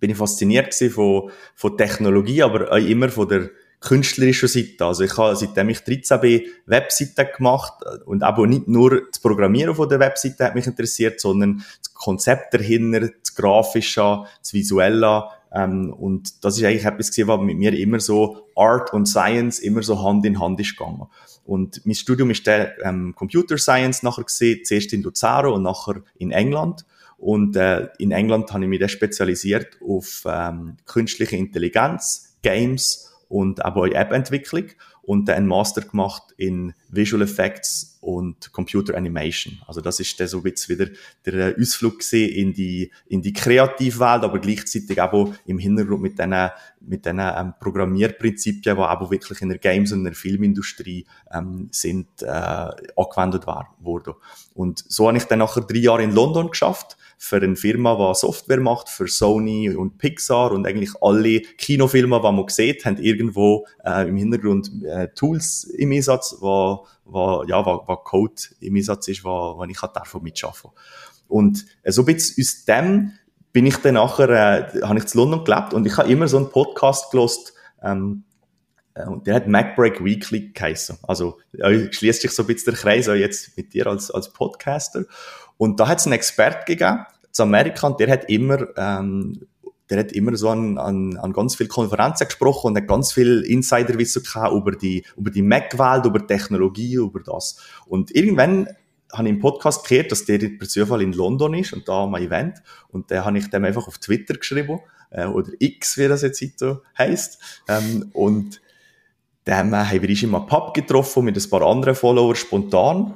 bin ich fasziniert von, von Technologie, aber auch immer von der künstlerischen Seite. Also ich habe, seitdem ich 13 bin, Webseiten gemacht und aber nicht nur das Programmieren von der Webseite hat mich interessiert, sondern das Konzept dahinter, das Grafische, das Visuelle. Ähm, und das ist eigentlich etwas was mit mir immer so Art und Science immer so Hand in Hand ist gegangen. Und mein Studium ist der ähm, Computer Science nachher gesehen, zuerst in Luzaro und nachher in England. Und äh, in England habe ich mich dann spezialisiert auf ähm, künstliche Intelligenz, Games und aber auch App-Entwicklung und dann einen Master gemacht in Visual Effects und Computer Animation. Also das ist dann so ein wieder der äh, Ausflug in die, in die Kreativwelt, aber gleichzeitig auch im Hintergrund mit diesen, mit diesen ähm, Programmierprinzipien, die auch wirklich in der Games- und in der Filmindustrie ähm, sind, äh, angewendet wurden. Und so habe ich dann nachher drei Jahre in London geschafft, für eine Firma, die Software macht für Sony und Pixar und eigentlich alle Kinofilme, die man sieht, haben irgendwo äh, im Hintergrund äh, Tools im Einsatz, wo, wo, ja, wo, wo Code im Einsatz ist, wo, wo ich davon mitschaffen Und äh, so ein bisschen aus dem bin ich dann nachher, äh, habe ich zu London gelebt und ich habe immer so einen Podcast gelost, ähm, äh, und der hat MacBreak Weekly geheißen. Also schließt sich so ein bisschen der Kreis auch jetzt mit dir als, als Podcaster. Und da hat es einen Experten gegeben, zu Amerika, und der hat immer, ähm, der hat immer so an, an, an ganz viele Konferenzen gesprochen und hat ganz viel Insiderwissen gehabt über die, über die Mac-Welt, über Technologie, über das. Und irgendwann habe ich im Podcast gehört, dass der per Zufall in London ist und da am Event. Und da habe ich dem einfach auf Twitter geschrieben, äh, oder X, wie das jetzt heisst. Ähm, und dann haben wir uns im Pub getroffen mit ein paar anderen Followers spontan.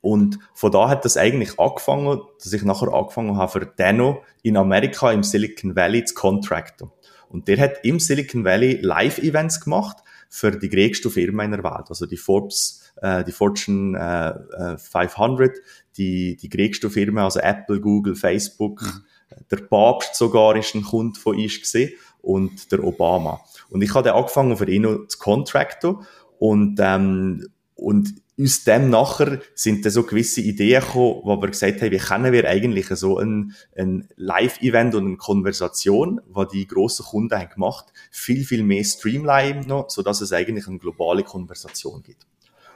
Und von da hat das eigentlich angefangen, dass ich nachher angefangen habe, für Dano in Amerika im Silicon Valley zu contracten. Und der hat im Silicon Valley Live-Events gemacht für die größte Firma in der Welt. Also die Forbes, äh, die Fortune äh, 500, äh, die, die größte Firma, also Apple, Google, Facebook. Mhm. Der Papst sogar ist ein Kunde von uns gesehen und der Obama. Und ich habe angefangen für ihn zu contracten und, ähm, und aus dem nachher sind dann so gewisse Ideen gekommen, wo wir gesagt haben, wie können wir eigentlich so ein, ein Live-Event und eine Konversation, was die grossen Kunden haben gemacht, viel, viel mehr streamline noch, sodass es eigentlich eine globale Konversation gibt.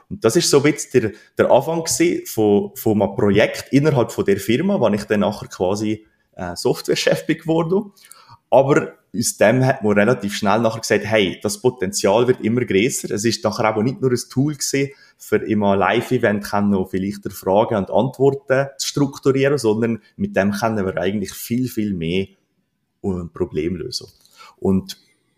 Und das ist so ein der, der Anfang von, von einem Projekt innerhalb von der Firma, wo ich dann nachher quasi äh, Softwarechef bin geworden. Aber aus dem hat man relativ schnell nachher gesagt, hey, das Potenzial wird immer größer. Es ist nachher aber nicht nur ein Tool gewesen, für immer Live-Event noch vielleicht Fragen und Antworten zu strukturieren, sondern mit dem können wir eigentlich viel, viel mehr um ein Problem lösen. Und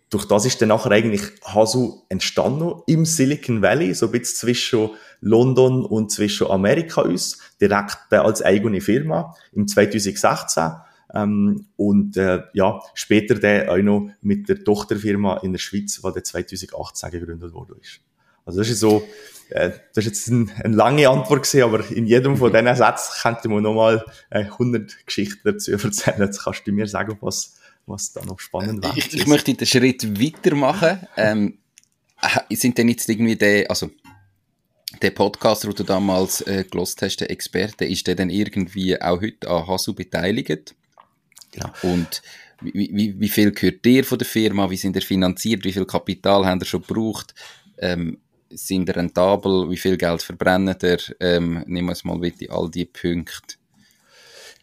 durch das ist dann nachher eigentlich Hasu entstanden im Silicon Valley, so ein bisschen zwischen London und zwischen Amerika uns, direkt als eigene Firma im 2016 ähm, und äh, ja, später der auch noch mit der Tochterfirma in der Schweiz, die 2018 gegründet wurde. Also das ist so, äh, das ist jetzt ein, eine lange Antwort gewesen, aber in jedem von diesen Sätzen könnte man nochmal äh, 100 Geschichten dazu erzählen. Jetzt kannst du mir sagen, was, was da noch spannend wäre. Ich, ich möchte den Schritt weitermachen. ähm, sind denn jetzt irgendwie der, also der Podcaster, den du damals äh, gelost hast, der Experte, ist der dann irgendwie auch heute an Hasu beteiligt? Genau. Und wie, wie, wie viel gehört dir von der Firma? Wie sind ihr finanziert? Wie viel Kapital haben ihr schon gebraucht? Ähm, sind ihr rentabel? Wie viel Geld verbrennen ihr? Ähm, nehmen wir mal bitte all die Punkte.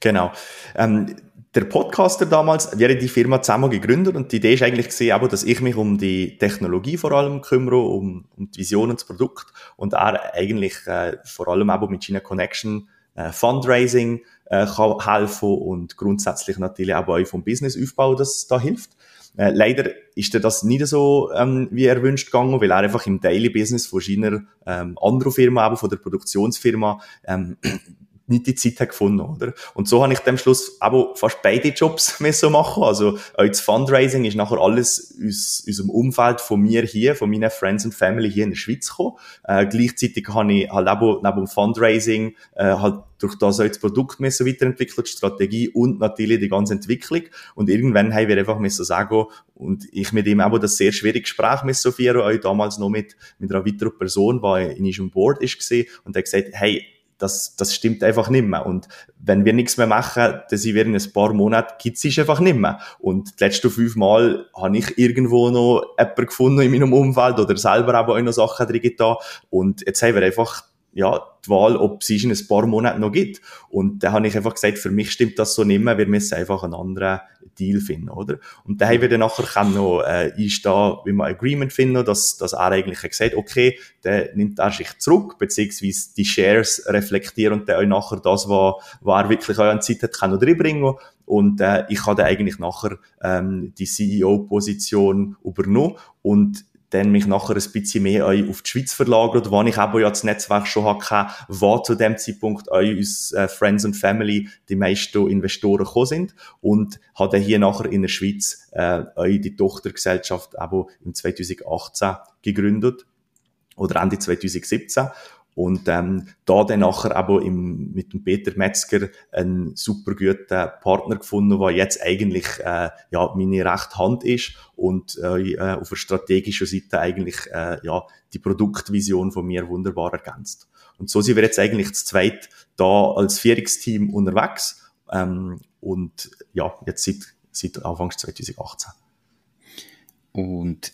Genau. Ähm, der Podcaster damals, wir haben die Firma zusammen gegründet und die Idee ist eigentlich gesehen, dass ich mich um die Technologie vor allem kümmere, um, um die Visionen des Produkts und er eigentlich äh, vor allem auch mit China Connection äh, Fundraising äh, kann helfen und grundsätzlich natürlich auch bei vom Businessaufbau das da hilft. Äh, leider ist er das nicht so, ähm, wie er wünscht gegangen, weil er einfach im Daily Business von seiner ähm, anderen Firma, aber von der Produktionsfirma, ähm, nicht die Zeit hat gefunden, oder? Und so habe ich am Schluss aber fast beide Jobs <laughs> müssen machen. Also, auch das Fundraising ist nachher alles aus unserem Umfeld von mir hier, von meinen Friends and Family hier in der Schweiz gekommen. Äh, gleichzeitig habe ich halt auch neben dem Fundraising, äh, halt durch das auch das Produkt müssen weiterentwickelt, die Strategie und natürlich die ganze Entwicklung. Und irgendwann haben wir einfach müssen sagen, und ich mit ihm auch das sehr schwierige Gespräch müssen führen, auch damals noch mit, mit einer weiteren Person, die in unserem Board ist und hat gesagt, hey, das, das stimmt einfach nicht mehr. Und wenn wir nichts mehr machen, dann sind wir in ein paar Monaten, gibt es einfach nicht mehr. Und die letzten fünf Mal habe ich irgendwo noch jemanden gefunden in meinem Umfeld oder selber aber auch noch Sachen drin getan. Und jetzt haben wir einfach ja, die Wahl, ob es in ein paar Monaten noch gibt. Und da habe ich einfach gesagt, für mich stimmt das so nicht mehr, wir müssen einfach einen anderen Deal finden, oder? Und da haben wir dann nachher noch äh, einstehen, wie wir ein Agreement finden, dass, dass er eigentlich gesagt okay, der nimmt er sich zurück, beziehungsweise die Shares reflektieren und dann auch nachher das, was, was er wirklich auch an Zeit hat, kann reinbringen und äh, ich habe dann eigentlich nachher ähm, die CEO-Position übernommen und dann mich nachher ein bisschen mehr auf die Schweiz verlagert, wo ich aber ja das Netzwerk schon hatte, wo zu dem Zeitpunkt auch uns äh, Friends and Family die meisten Investoren gekommen sind und habe hier nachher in der Schweiz äh, auch die Tochtergesellschaft aber im 2018 gegründet oder Ende 2017 und ähm, da dann nachher aber im, mit dem Peter Metzger einen super guten Partner gefunden, der jetzt eigentlich äh, ja, meine rechte Hand ist und äh, äh, auf der strategischen Seite eigentlich äh, ja, die Produktvision von mir wunderbar ergänzt. Und so sind wir jetzt eigentlich zu zweit da als Führungsteam unterwegs ähm, und ja, jetzt seit, seit Anfang 2018. Und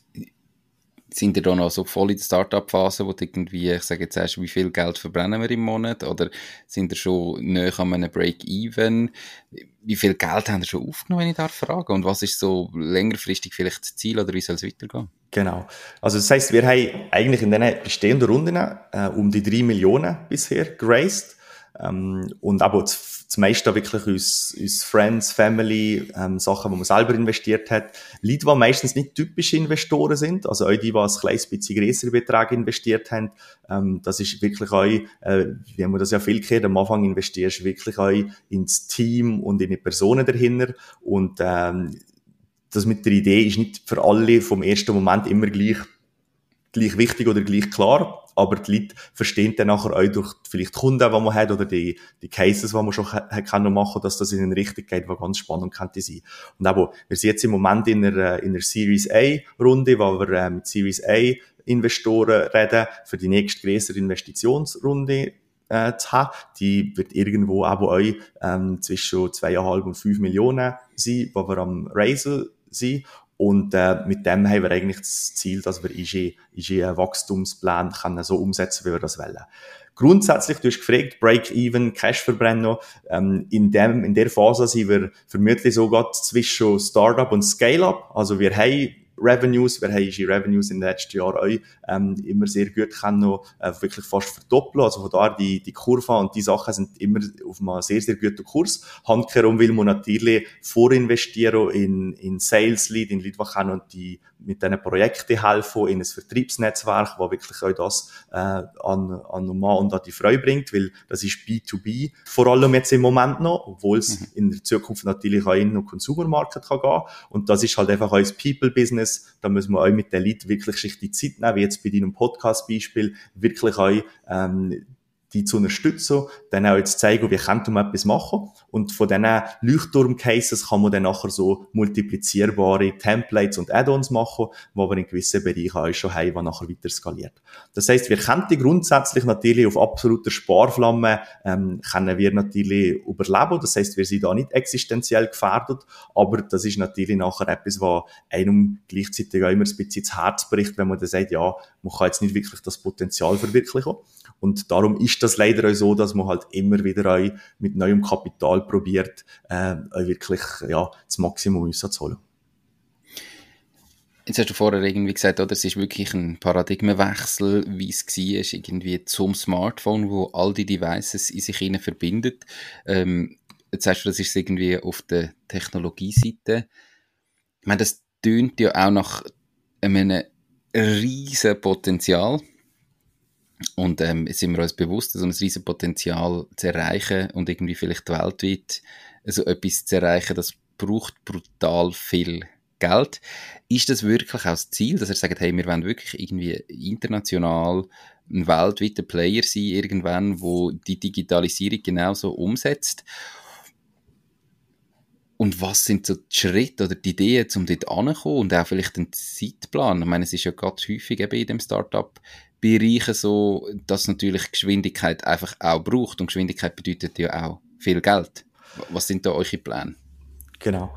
sind ihr da noch so voll in der Startup-Phase, wo du irgendwie, ich sage jetzt erst, wie viel Geld verbrennen wir im Monat? Oder sind ihr schon näher an einem Break-Even? Wie viel Geld haben ihr schon aufgenommen, wenn ich darf fragen? Und was ist so längerfristig vielleicht das Ziel oder wie soll es weitergehen? Genau. Also das heißt, wir haben eigentlich in diesen bestehenden Runden äh, um die drei Millionen bisher geraced. Ähm, und aber das, das meiste wirklich aus, aus Friends, Family, ähm, Sachen, wo man selber investiert hat. Leute, die meistens nicht typische Investoren sind, also auch die, die ein kleines bisschen größere Beträge investiert haben, ähm, das ist wirklich auch, äh, wie man das ja viel kennt, am Anfang investierst du wirklich auch ins Team und in die Personen dahinter und ähm, das mit der Idee ist nicht für alle vom ersten Moment immer gleich gleich wichtig oder gleich klar aber die Leute verstehen dann nachher auch durch vielleicht die Kunden, die man hat, oder die, die Cases, die man schon können machen, dass das in eine Richtung geht, die ganz spannend könnte sein. Und aber, wir sind jetzt im Moment in einer, in einer Series A Runde, wo wir äh, mit Series A Investoren reden, für die nächste größere Investitionsrunde äh, zu haben. Die wird irgendwo aber auch ähm, zwischen zweieinhalb und fünf Millionen sein, wo wir am Raisel sind. Und äh, mit dem haben wir eigentlich das Ziel, dass wir IG einen Wachstumsplan können so umsetzen, wie wir das wollen. Grundsätzlich, du hast gefragt, Break-Even, Cash-Verbrenner, ähm, in, dem, in der Phase sind wir vermutlich sogar zwischen Startup und Scale-Up. Also wir haben Revenues. Wir haben unsere Revenues in den letzten Jahren auch ähm, immer sehr gut können noch, äh, wirklich fast verdoppeln. Also von daher die, die Kurve und die Sachen sind immer auf einem sehr, sehr guten Kurs. Handkehrum will man natürlich vorinvestieren in, in Sales Lead, in Leute, die können die mit diesen Projekten helfen, in ein Vertriebsnetzwerk, wo wirklich auch das äh, an, an den Mann und an die Frau bringt, weil das ist B2B, vor allem jetzt im Moment noch, obwohl es mhm. in der Zukunft natürlich auch in den Consumer-Market kann gehen. Und das ist halt einfach auch People-Business, Business. Da müssen wir auch mit den Leuten wirklich sich die Zeit nehmen, wie jetzt bei deinem Podcast-Beispiel, wirklich auch ähm, die zu unterstützen, dann auch jetzt zeigen, wie könnte man etwas machen. Und von diesen Leuchtturm-Cases kann man dann nachher so multiplizierbare Templates und Add-ons machen, wo wir in gewissen Bereichen auch schon haben, die nachher weiter skaliert. Das heisst, wir könnten grundsätzlich natürlich auf absoluter Sparflamme, ähm, können wir natürlich überleben. Das heisst, wir sind da nicht existenziell gefährdet, aber das ist natürlich nachher etwas, was einem gleichzeitig auch immer ein bisschen ins Herz bricht, wenn man dann sagt, ja, man kann jetzt nicht wirklich das Potenzial verwirklichen. Und darum ist das leider auch so, dass man halt immer wieder auch mit neuem Kapital probiert, äh, wirklich ja, das Maximum rauszuholen. Jetzt hast du vorher irgendwie gesagt, oder, es ist wirklich ein Paradigmenwechsel, wie es war, irgendwie zum Smartphone, wo all die Devices in sich hinein verbindet. Ähm, jetzt sagst du, das ist irgendwie auf der Technologieseite. Ich meine, das tönt ja auch nach einem riesen Potenzial. Und ähm, sind wir uns bewusst, so ein riesen Potenzial zu erreichen und irgendwie vielleicht weltweit so etwas zu erreichen, das braucht brutal viel Geld. Ist das wirklich auch das Ziel, dass er sagt, hey, wir wollen wirklich irgendwie international ein weltweiter Player sein, irgendwann, wo die Digitalisierung genauso umsetzt? Und was sind so die Schritte oder die Ideen, um dort anzukommen und auch vielleicht einen Zeitplan? Ich meine, es ist ja ganz häufig eben in dem Startup-Bereich so, dass natürlich Geschwindigkeit einfach auch braucht. Und Geschwindigkeit bedeutet ja auch viel Geld. Was sind da eure Pläne? Genau.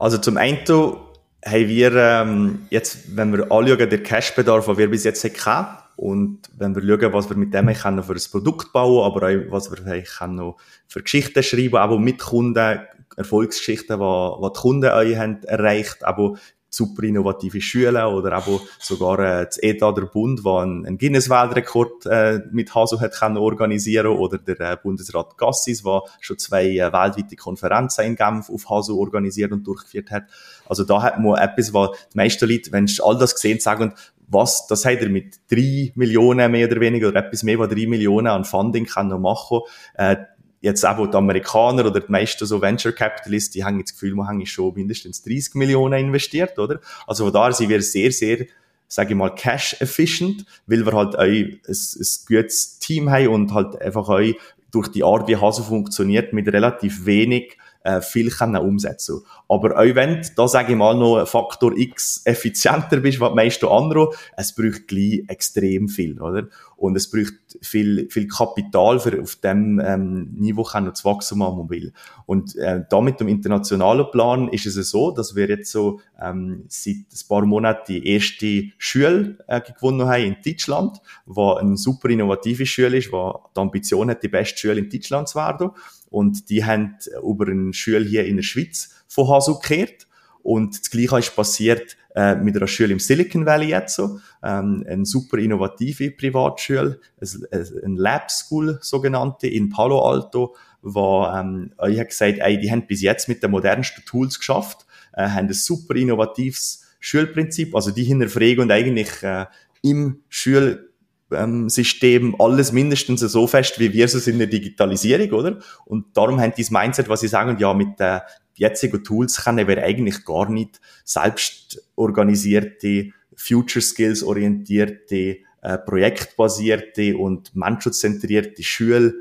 Also zum einen haben wir ähm, jetzt, wenn wir anschauen, den Cashbedarf, den wir bis jetzt hatten, und wenn wir schauen, was wir mit dem können für ein Produkt bauen, aber auch was wir können für Geschichten schreiben, aber mit Kunden, Erfolgsgeschichten, die, die Kunden euch haben erreicht, aber super innovative Schulen oder auch sogar äh, das ETA, der Bund, der einen, einen Guinness-Weltrekord äh, mit Hasu hat können organisieren oder der äh, Bundesrat Gassis, der schon zwei äh, weltweite Konferenzen in Genf auf Hasu organisiert und durchgeführt hat. Also da hat man etwas, was die meisten Leute, wenn sie all das gesehen sagen, was, das hat er mit drei Millionen mehr oder weniger oder etwas mehr als drei Millionen an Funding kann noch machen. Äh, jetzt auch die Amerikaner oder die meisten so Venture Capitalists, die haben das Gefühl, wir haben schon mindestens 30 Millionen investiert, oder? Also von daher sind wir sehr, sehr, sage ich mal, cash efficient, weil wir halt auch ein, ein gutes Team haben und halt einfach auch durch die Art, wie Hase funktioniert, mit relativ wenig äh, viel können umsetzen Aber auch wenn du, da sage ich mal, noch Faktor X effizienter bist, was die meisten anderen, es braucht gleich extrem viel, oder? Und es braucht viel, viel Kapital für auf dem ähm, Niveau kann noch zu wachsen, man mobil. Und äh, da mit dem internationalen Plan ist es so, dass wir jetzt so ähm, seit ein paar Monaten die erste Schule äh, gewonnen haben in Deutschland, wo eine super innovative Schule ist, wo die Ambition hat, die beste Schule in Deutschland zu werden. Und die haben über eine Schule hier in der Schweiz von Hasu gekehrt. Und das Gleiche ist passiert äh, mit einer Schule im Silicon Valley jetzt so. Ähm, eine super innovative Privatschule, eine Lab School sogenannte in Palo Alto, wo ähm, ich habe gesagt, ey, die haben bis jetzt mit den modernsten Tools geschafft, äh, haben ein super innovatives Schulprinzip, also die hinterfragen und eigentlich äh, im Schul ähm, System alles mindestens so fest, wie wir es in der Digitalisierung, oder? Und darum haben dieses Mindset, was sie sagen, ja, mit den jetzigen Tools können wir eigentlich gar nicht selbst organisierte, Future Skills orientierte, äh, projektbasierte und menschenzentrierte Schule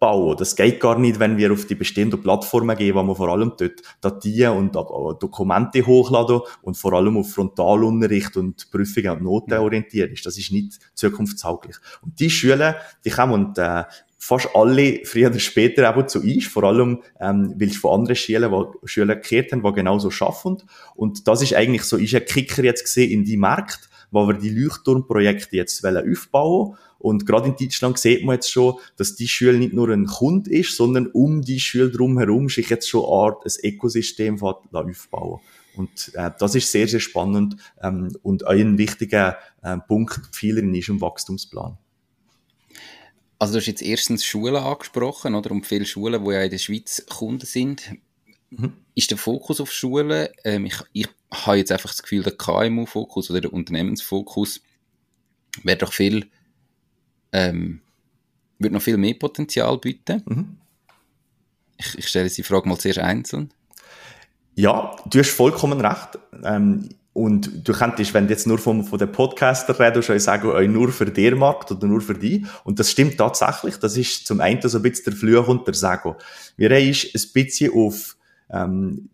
bauen. Das geht gar nicht, wenn wir auf die bestehenden Plattformen gehen, wo wir vor allem dort Dateien und Dokumente hochladen und vor allem auf Frontalunterricht und Prüfungen und Noten orientiert ist. Das ist nicht zukunftstauglich. Und die Schüler, die kommen und äh, fast alle <laughs> früher oder später eben zu uns, vor allem, ähm, weil es von anderen Schülern, die Schüler gekehrt haben, die genauso schaffen. Und das ist eigentlich so, ist ein Kicker jetzt gesehen in die Märkte, wo wir die Leuchtturmprojekte jetzt aufbauen wollen und gerade in Deutschland sieht man jetzt schon, dass die Schule nicht nur ein Kunde ist, sondern um die Schule drumherum sich jetzt schon Art ein Ökosystem aufbauen. Und äh, das ist sehr, sehr spannend ähm, und ein wichtiger äh, Punkt vielen ist im Wachstumsplan. Also du hast jetzt erstens Schulen angesprochen, oder? Und viele Schulen, die ja in der Schweiz Kunden sind. Mhm. Ist der Fokus auf Schulen? Ähm, ich, ich habe jetzt einfach das Gefühl, der KMU-Fokus oder der Unternehmensfokus wäre doch viel ähm, würde noch viel mehr Potenzial bieten. Mhm. Ich, ich stelle die Frage mal zuerst einzeln. Ja, du hast vollkommen recht. Ähm, und du könntest, wenn du jetzt nur vom, von den Podcaster redest, schon sagen, nur für den Markt oder nur für die. Und das stimmt tatsächlich. Das ist zum einen so ein bisschen der Fluch und der Sego. Wir haben ein bisschen auf ähm,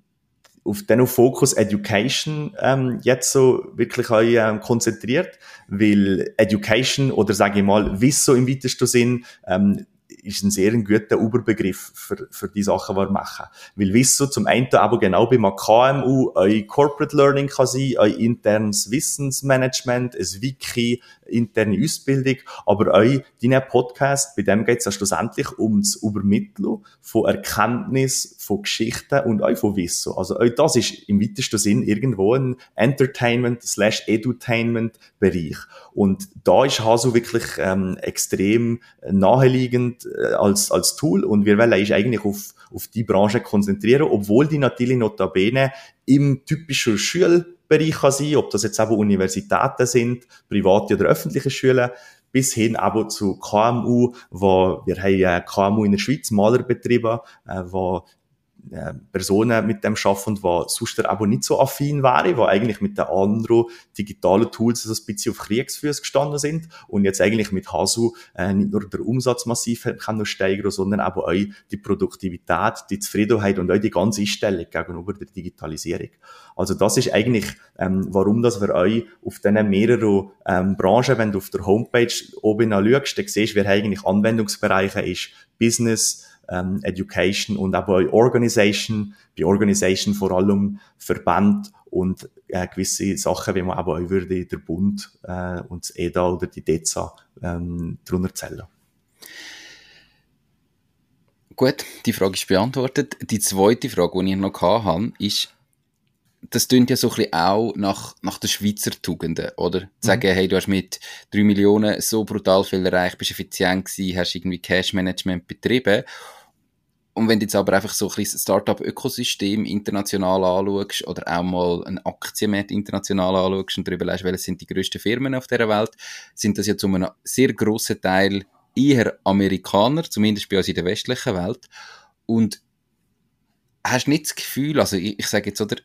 auf den Fokus Education ähm, jetzt so wirklich auch, ähm, konzentriert, weil Education oder sage ich mal Wissen im weitesten Sinn ähm, ist ein sehr guter Überbegriff für, für die Sachen, die wir machen. Weil Wissen zum einen aber genau bei einem KMU euer Corporate Learning kann sein, euer internes Wissensmanagement, ein Wiki, interne Ausbildung, aber euch, dein Podcast, bei dem geht es ja schlussendlich ums Übermitteln von Erkenntnis, von Geschichten und euch von Wissen. Also euch, das ist im weitesten Sinn irgendwo ein Entertainment slash Edutainment Bereich. Und da ist Hasu wirklich ähm, extrem naheliegend als, als Tool und wir wollen eigentlich auf, auf die Branche konzentrieren, obwohl die natürlich notabene im typischen Schulbereich kann sein, ob das jetzt eben Universitäten sind, private oder öffentliche Schulen, bis hin aber zu KMU, wo wir haben äh, KMU in der Schweiz Malerbetriebe, äh, wo äh, Personen mit dem schaffen, die sonst aber nicht so affin wären, die eigentlich mit den anderen digitalen Tools ein bisschen auf Kriegsfüße gestanden sind und jetzt eigentlich mit Hasu äh, nicht nur der Umsatz massiv kann noch steigern, sondern aber auch die Produktivität, die Zufriedenheit und auch die ganze Einstellung gegenüber der Digitalisierung. Also das ist eigentlich, ähm, warum dass wir euch auf diesen mehreren ähm, Branchen, wenn du auf der Homepage oben schaust, dann siehst, wer eigentlich Anwendungsbereiche ist, Business, ähm, Education und auch bei Organisation, bei Organisation vor allem Verband und äh, gewisse Sachen, wie man aber auch würde der Bund äh, und das EDA oder die DEZA ähm, drunter zählen. Gut, die Frage ist beantwortet. Die zweite Frage, die ich noch hatte, ist, das tönt ja so ein bisschen auch nach, nach den Schweizer Tugenden, oder? Zu sagen, mhm. hey, du hast mit drei Millionen so brutal viel erreicht, bist effizient gewesen, hast irgendwie Cash-Management betrieben. Und wenn du jetzt aber einfach so ein bisschen Startup-Ökosystem international anschaust oder auch mal ein Aktienmarkt international anschaust und darüber lässt, welche sind die grössten Firmen auf dieser Welt, sind das ja zu einem sehr grossen Teil eher Amerikaner, zumindest bei uns in der westlichen Welt. Und hast nicht das Gefühl, also ich, ich sage jetzt, oder,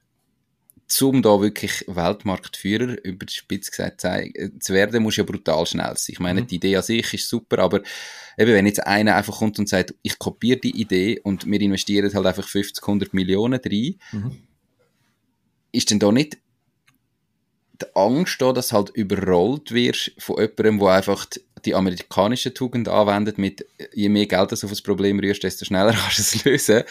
um da wirklich Weltmarktführer, über die Spitze gesagt, zu werden, muss ja brutal schnell sein. Ich meine, mhm. die Idee an sich ist super, aber eben, wenn jetzt einer einfach kommt und sagt, ich kopiere die Idee und wir investieren halt einfach 50, 100 Millionen rein, mhm. ist denn da nicht die Angst da, dass du halt überrollt wirst von jemandem, der einfach die, die amerikanische Tugend anwendet, mit je mehr Geld du auf ein Problem rührst, desto schneller <laughs> kannst du es lösen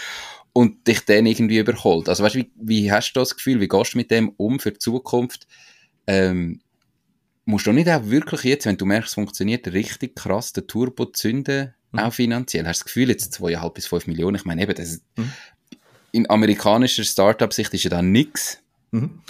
und dich dann irgendwie überholt. Also weißt, wie, wie hast du das Gefühl, wie gehst du mit dem um für die Zukunft? Ähm, musst du nicht auch wirklich jetzt, wenn du merkst, es funktioniert richtig krass, den Turbo zünden, mhm. auch finanziell? Hast du das Gefühl, jetzt 2,5 bis 5 Millionen, ich meine eben, das mhm. in amerikanischer Startup-Sicht ist ja da nichts. Mhm.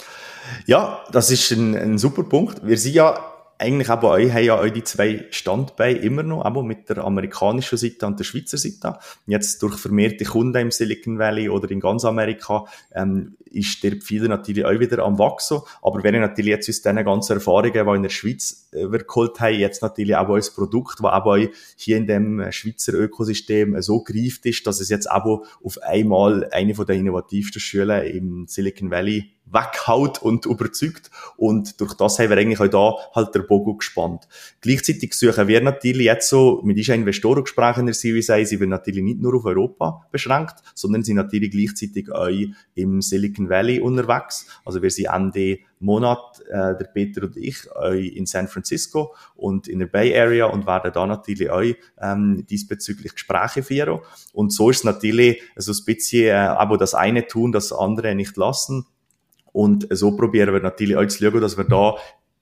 Ja, das ist ein, ein super Punkt. Wir sind ja eigentlich bei euch haben ja die zwei Standbeine immer noch, aber mit der amerikanischen Seite und der Schweizer Seite. Jetzt durch vermehrte Kunden im Silicon Valley oder in ganz Amerika ähm, ist der Pfeiler natürlich auch wieder am Wachsen. Aber wenn ich natürlich jetzt aus diesen ganzen Erfahrungen, die in der Schweiz äh, wir geholt haben, jetzt natürlich auch als Produkt, das auch hier in dem Schweizer Ökosystem so greift ist, dass es jetzt auch auf einmal eine von der innovativsten Schulen im Silicon Valley weghaut und überzeugt. Und durch das haben wir eigentlich auch da halt der Bogen gespannt. Gleichzeitig suchen wir natürlich jetzt so, mit diesen Investorengesprächen in der Series A, sie werden natürlich nicht nur auf Europa beschränkt, sondern sind natürlich gleichzeitig auch im Silicon Valley unterwegs. Also wir sind Ende Monat, äh, der Peter und ich, äh, in San Francisco und in der Bay Area und werden da natürlich auch ähm, diesbezüglich Gespräche führen. Und so ist es natürlich so ein bisschen, äh, aber das eine tun, das andere nicht lassen. Und so probieren wir natürlich auch zu schauen, dass wir da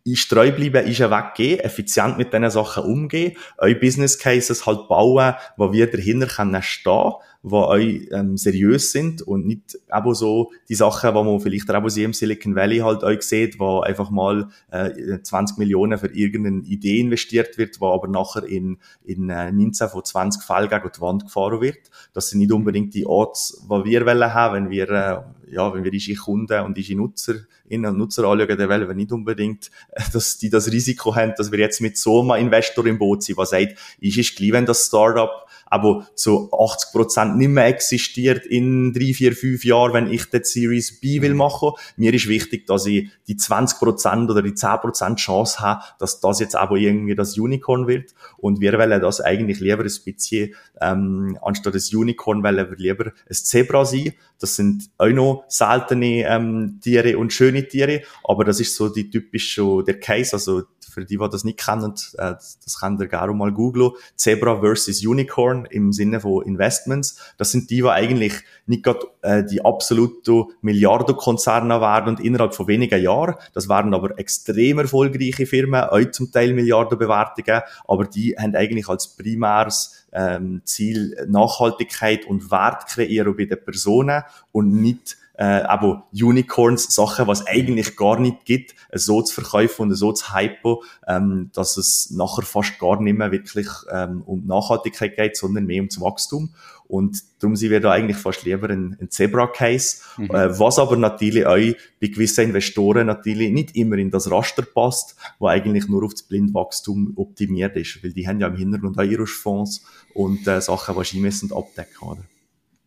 ist treu bleiben, ist ja weggehen, effizient mit diesen Sachen umgehen, eure Business Cases halt bauen, wo wir dahinter können stehen die euch ähm, seriös sind und nicht eben so die Sachen, wo man vielleicht auch im Silicon Valley halt euch sieht, wo einfach mal äh, 20 Millionen für irgendeine Idee investiert wird, wo aber nachher in, in äh, 19 von 20 Fällen gegen die Wand gefahren wird. Das sind nicht unbedingt die Orts, die wir wollen haben, wenn wir, äh, ja, wenn wir unsere Kunden und unsere Nutzer in und Nutzer anschauen, dann wollen wir nicht unbedingt, äh, dass die das Risiko haben, dass wir jetzt mit so einem Investor im Boot sind, der sagt, ist gleich, wenn das Startup aber zu 80 Prozent nicht mehr existiert in drei, vier, fünf Jahren, wenn ich die Series B will mhm. machen. Mir ist wichtig, dass ich die 20 Prozent oder die 10 Prozent Chance habe, dass das jetzt aber irgendwie das Unicorn wird. Und wir wollen das eigentlich lieber ein bisschen, ähm, anstatt das Unicorn wollen wir lieber ein Zebra sein. Das sind auch noch seltene ähm, Tiere und schöne Tiere, aber das ist so die typische, der Case, also für die, die das nicht kennen, äh, das könnt ihr gerne mal googeln. Zebra versus Unicorn im Sinne von Investments. Das sind die, die eigentlich nicht gerade äh, die absolute Milliardenkonzerne werden und innerhalb von wenigen Jahren. Das waren aber extrem erfolgreiche Firmen, auch zum Teil Milliardenbewertungen, aber die haben eigentlich als primäres ähm, Ziel Nachhaltigkeit und Wert kreieren bei den Personen und nicht äh, aber Unicorns, Sachen, was eigentlich gar nicht gibt, so zu verkaufen und so zu hypen, ähm, dass es nachher fast gar nicht mehr wirklich ähm, um Nachhaltigkeit geht, sondern mehr ums Wachstum. Und darum sind wir da eigentlich fast lieber ein, ein Zebra-Case, mhm. äh, was aber natürlich auch bei gewissen Investoren natürlich nicht immer in das Raster passt, wo eigentlich nur auf das Blindwachstum optimiert ist, weil die haben ja im Hintergrund auch ihre Fonds und äh, Sachen, die sie abdecken, oder?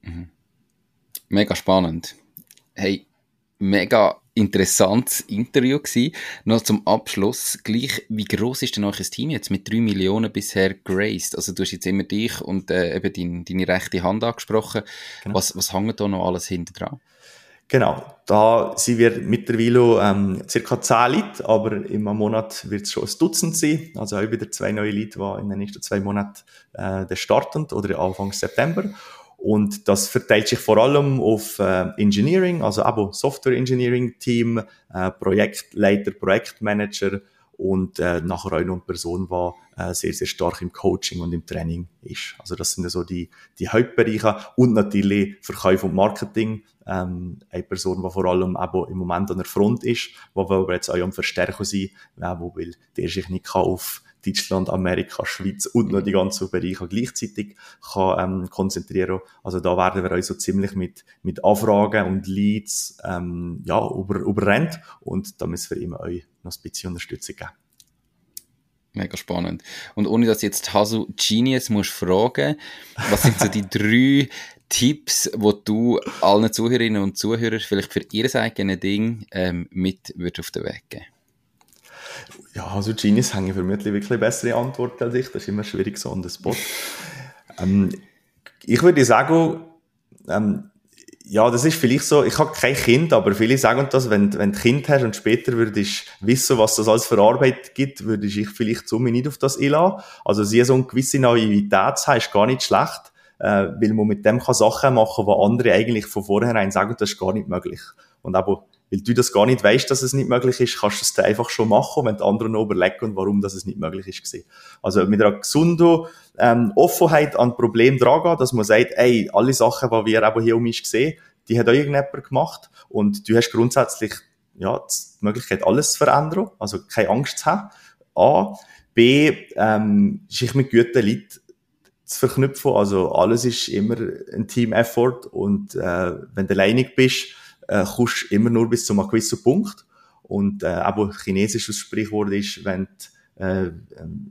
Mhm. Mega spannend hey, mega interessantes Interview gewesen. Noch zum Abschluss, gleich, wie groß ist denn euch Team jetzt mit drei Millionen bisher graced? Also du hast jetzt immer dich und äh, eben dein, deine rechte Hand angesprochen. Genau. Was, was hängt da noch alles hinter dran? Genau, da sind wir mittlerweile ähm, circa 10 Leute, aber im Monat wird es schon ein Dutzend sein. Also auch wieder zwei neue Leute, die in den nächsten zwei Monaten äh, starten oder Anfang September. Und das verteilt sich vor allem auf äh, Engineering, also aber Software Engineering Team, äh, Projektleiter, Projektmanager und äh, nachher auch noch eine Person, die äh, sehr, sehr stark im Coaching und im Training ist. Also das sind so die, die Hauptbereiche und natürlich Verkauf und Marketing. Ähm, eine Person, die vor allem eben im Moment an der Front ist, die aber jetzt auch am Verstärken sein, äh, wo will, der sich nicht auf Deutschland, Amerika, Schweiz und noch die ganzen Bereiche gleichzeitig kann, ähm, konzentrieren. Also da werden wir uns so ziemlich mit, mit Anfragen und Leads ähm, ja, über, überrennt und da müssen wir immer euch noch ein bisschen Unterstützung geben. Mega spannend. Und ohne dass jetzt Hasu Genius musst fragen, was sind so die drei <laughs> Tipps, wo du allen Zuhörerinnen und Zuhörern vielleicht für ihr eigenes Ding ähm, mit auf den Weg geben? Ja, also Genius haben vermutlich wirklich bessere Antworten als ich. Das ist immer schwierig so an den Spot. ähm, ich würde sagen, ähm, ja, das ist vielleicht so, ich habe kein Kind, aber viele sagen das, wenn, wenn du Kind hast und später würdest wissen, was das alles für Arbeit gibt, würde ich vielleicht so nicht auf das einladen. Also sie so eine gewisse Naivität zu haben, ist gar nicht schlecht, äh, weil man mit dem kann Sachen machen, wo andere eigentlich von vornherein sagen, das ist gar nicht möglich. Und aber weil du das gar nicht weißt, dass es nicht möglich ist, kannst du es dann einfach schon machen, wenn die anderen noch überlegen, warum das es nicht möglich ist. Also mit einer gesunden ähm, Offenheit an Problem dran dass man sagt, ey, alle Sachen, die wir eben hier um mich sehen, die hat auch irgendjemand gemacht und du hast grundsätzlich ja, die Möglichkeit, alles zu verändern, also keine Angst zu haben. A. B. Ähm, sich mit guten Leuten zu verknüpfen, also alles ist immer ein Team-Effort und äh, wenn du alleinig bist, äh, kommst immer nur bis zu einem gewissen Punkt. Und äh, aber chinesisches Sprichwort ist, wenn du, äh,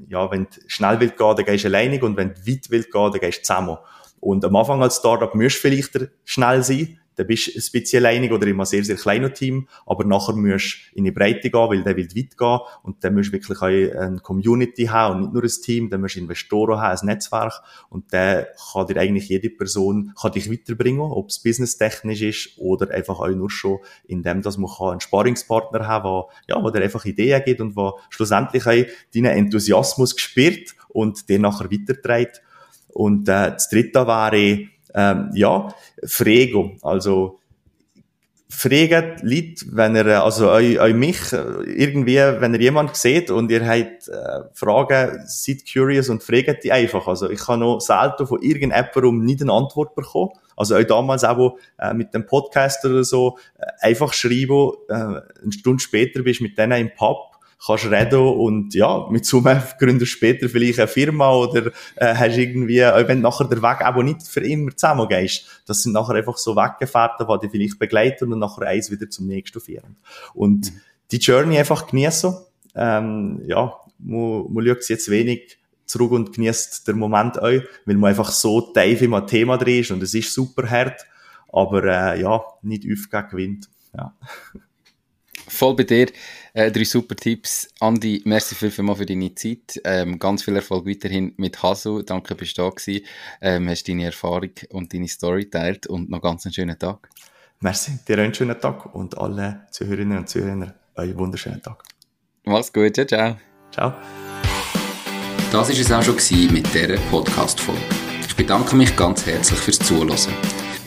ja, wenn du schnell willst gehen, dann gehst du alleinig und wenn du weit willst gehen, dann gehst du zusammen. Und am Anfang als Startup musst du vielleicht schnell sein, dann bist du ein bisschen oder in einem sehr, sehr kleinen Team, aber nachher musst du in die Breite gehen, weil der will weit gehen. Und dann musst du wirklich eine Community haben und nicht nur ein Team, dann musst du Investoren haben, ein Netzwerk. Und dann kann dir eigentlich jede Person kann dich weiterbringen, ob es businesstechnisch ist oder einfach auch nur schon in dem, dass man einen Sparingspartner haben kann, der, ja, wo einfach Ideen gibt und wo schlussendlich auch deinen Enthusiasmus gespürt und dir nachher weiterträgt. Und äh, das dritte wäre, ähm, ja, Frego. Also, fragt Leute, wenn ihr, also euch, euch mich, irgendwie, wenn ihr jemand seht und ihr habt äh, Fragen, seid curious und fragt die einfach. Also ich habe noch selten von irgendjemandem nicht eine Antwort bekommen. Also auch damals auch äh, mit dem Podcast oder so, äh, einfach schreiben, äh, eine Stunde später bist du mit denen im Pub kannst reden und ja, mit Summe <laughs> gründest später vielleicht eine Firma oder äh, hast irgendwie, auch wenn nachher der Weg aber nicht für immer zusammen gehst, das sind nachher einfach so Weggefährten, die dich vielleicht begleiten und nachher eins wieder zum nächsten führen. Und mhm. die Journey einfach genießen, ähm, ja, man, man schaut jetzt wenig zurück und genießt den Moment auch, weil man einfach so tief im Thema drin ist und es ist super hart, aber äh, ja, nicht aufgegen gewinnt. Ja. Voll bei dir. Äh, drei super Tipps. Andi, merci vielmals für deine Zeit. Ähm, ganz viel Erfolg weiterhin mit Hasu. Danke, bist du da gewesen. Ähm, hast deine Erfahrung und deine Story teilt und noch ganz einen schönen Tag. Merci, dir einen schönen Tag und alle Zuhörerinnen und Zuhörer einen wunderschönen Tag. Mach's gut, ciao, ciao. Ciao. Das war es auch schon mit dieser Podcast-Folge. Ich bedanke mich ganz herzlich fürs Zuhören.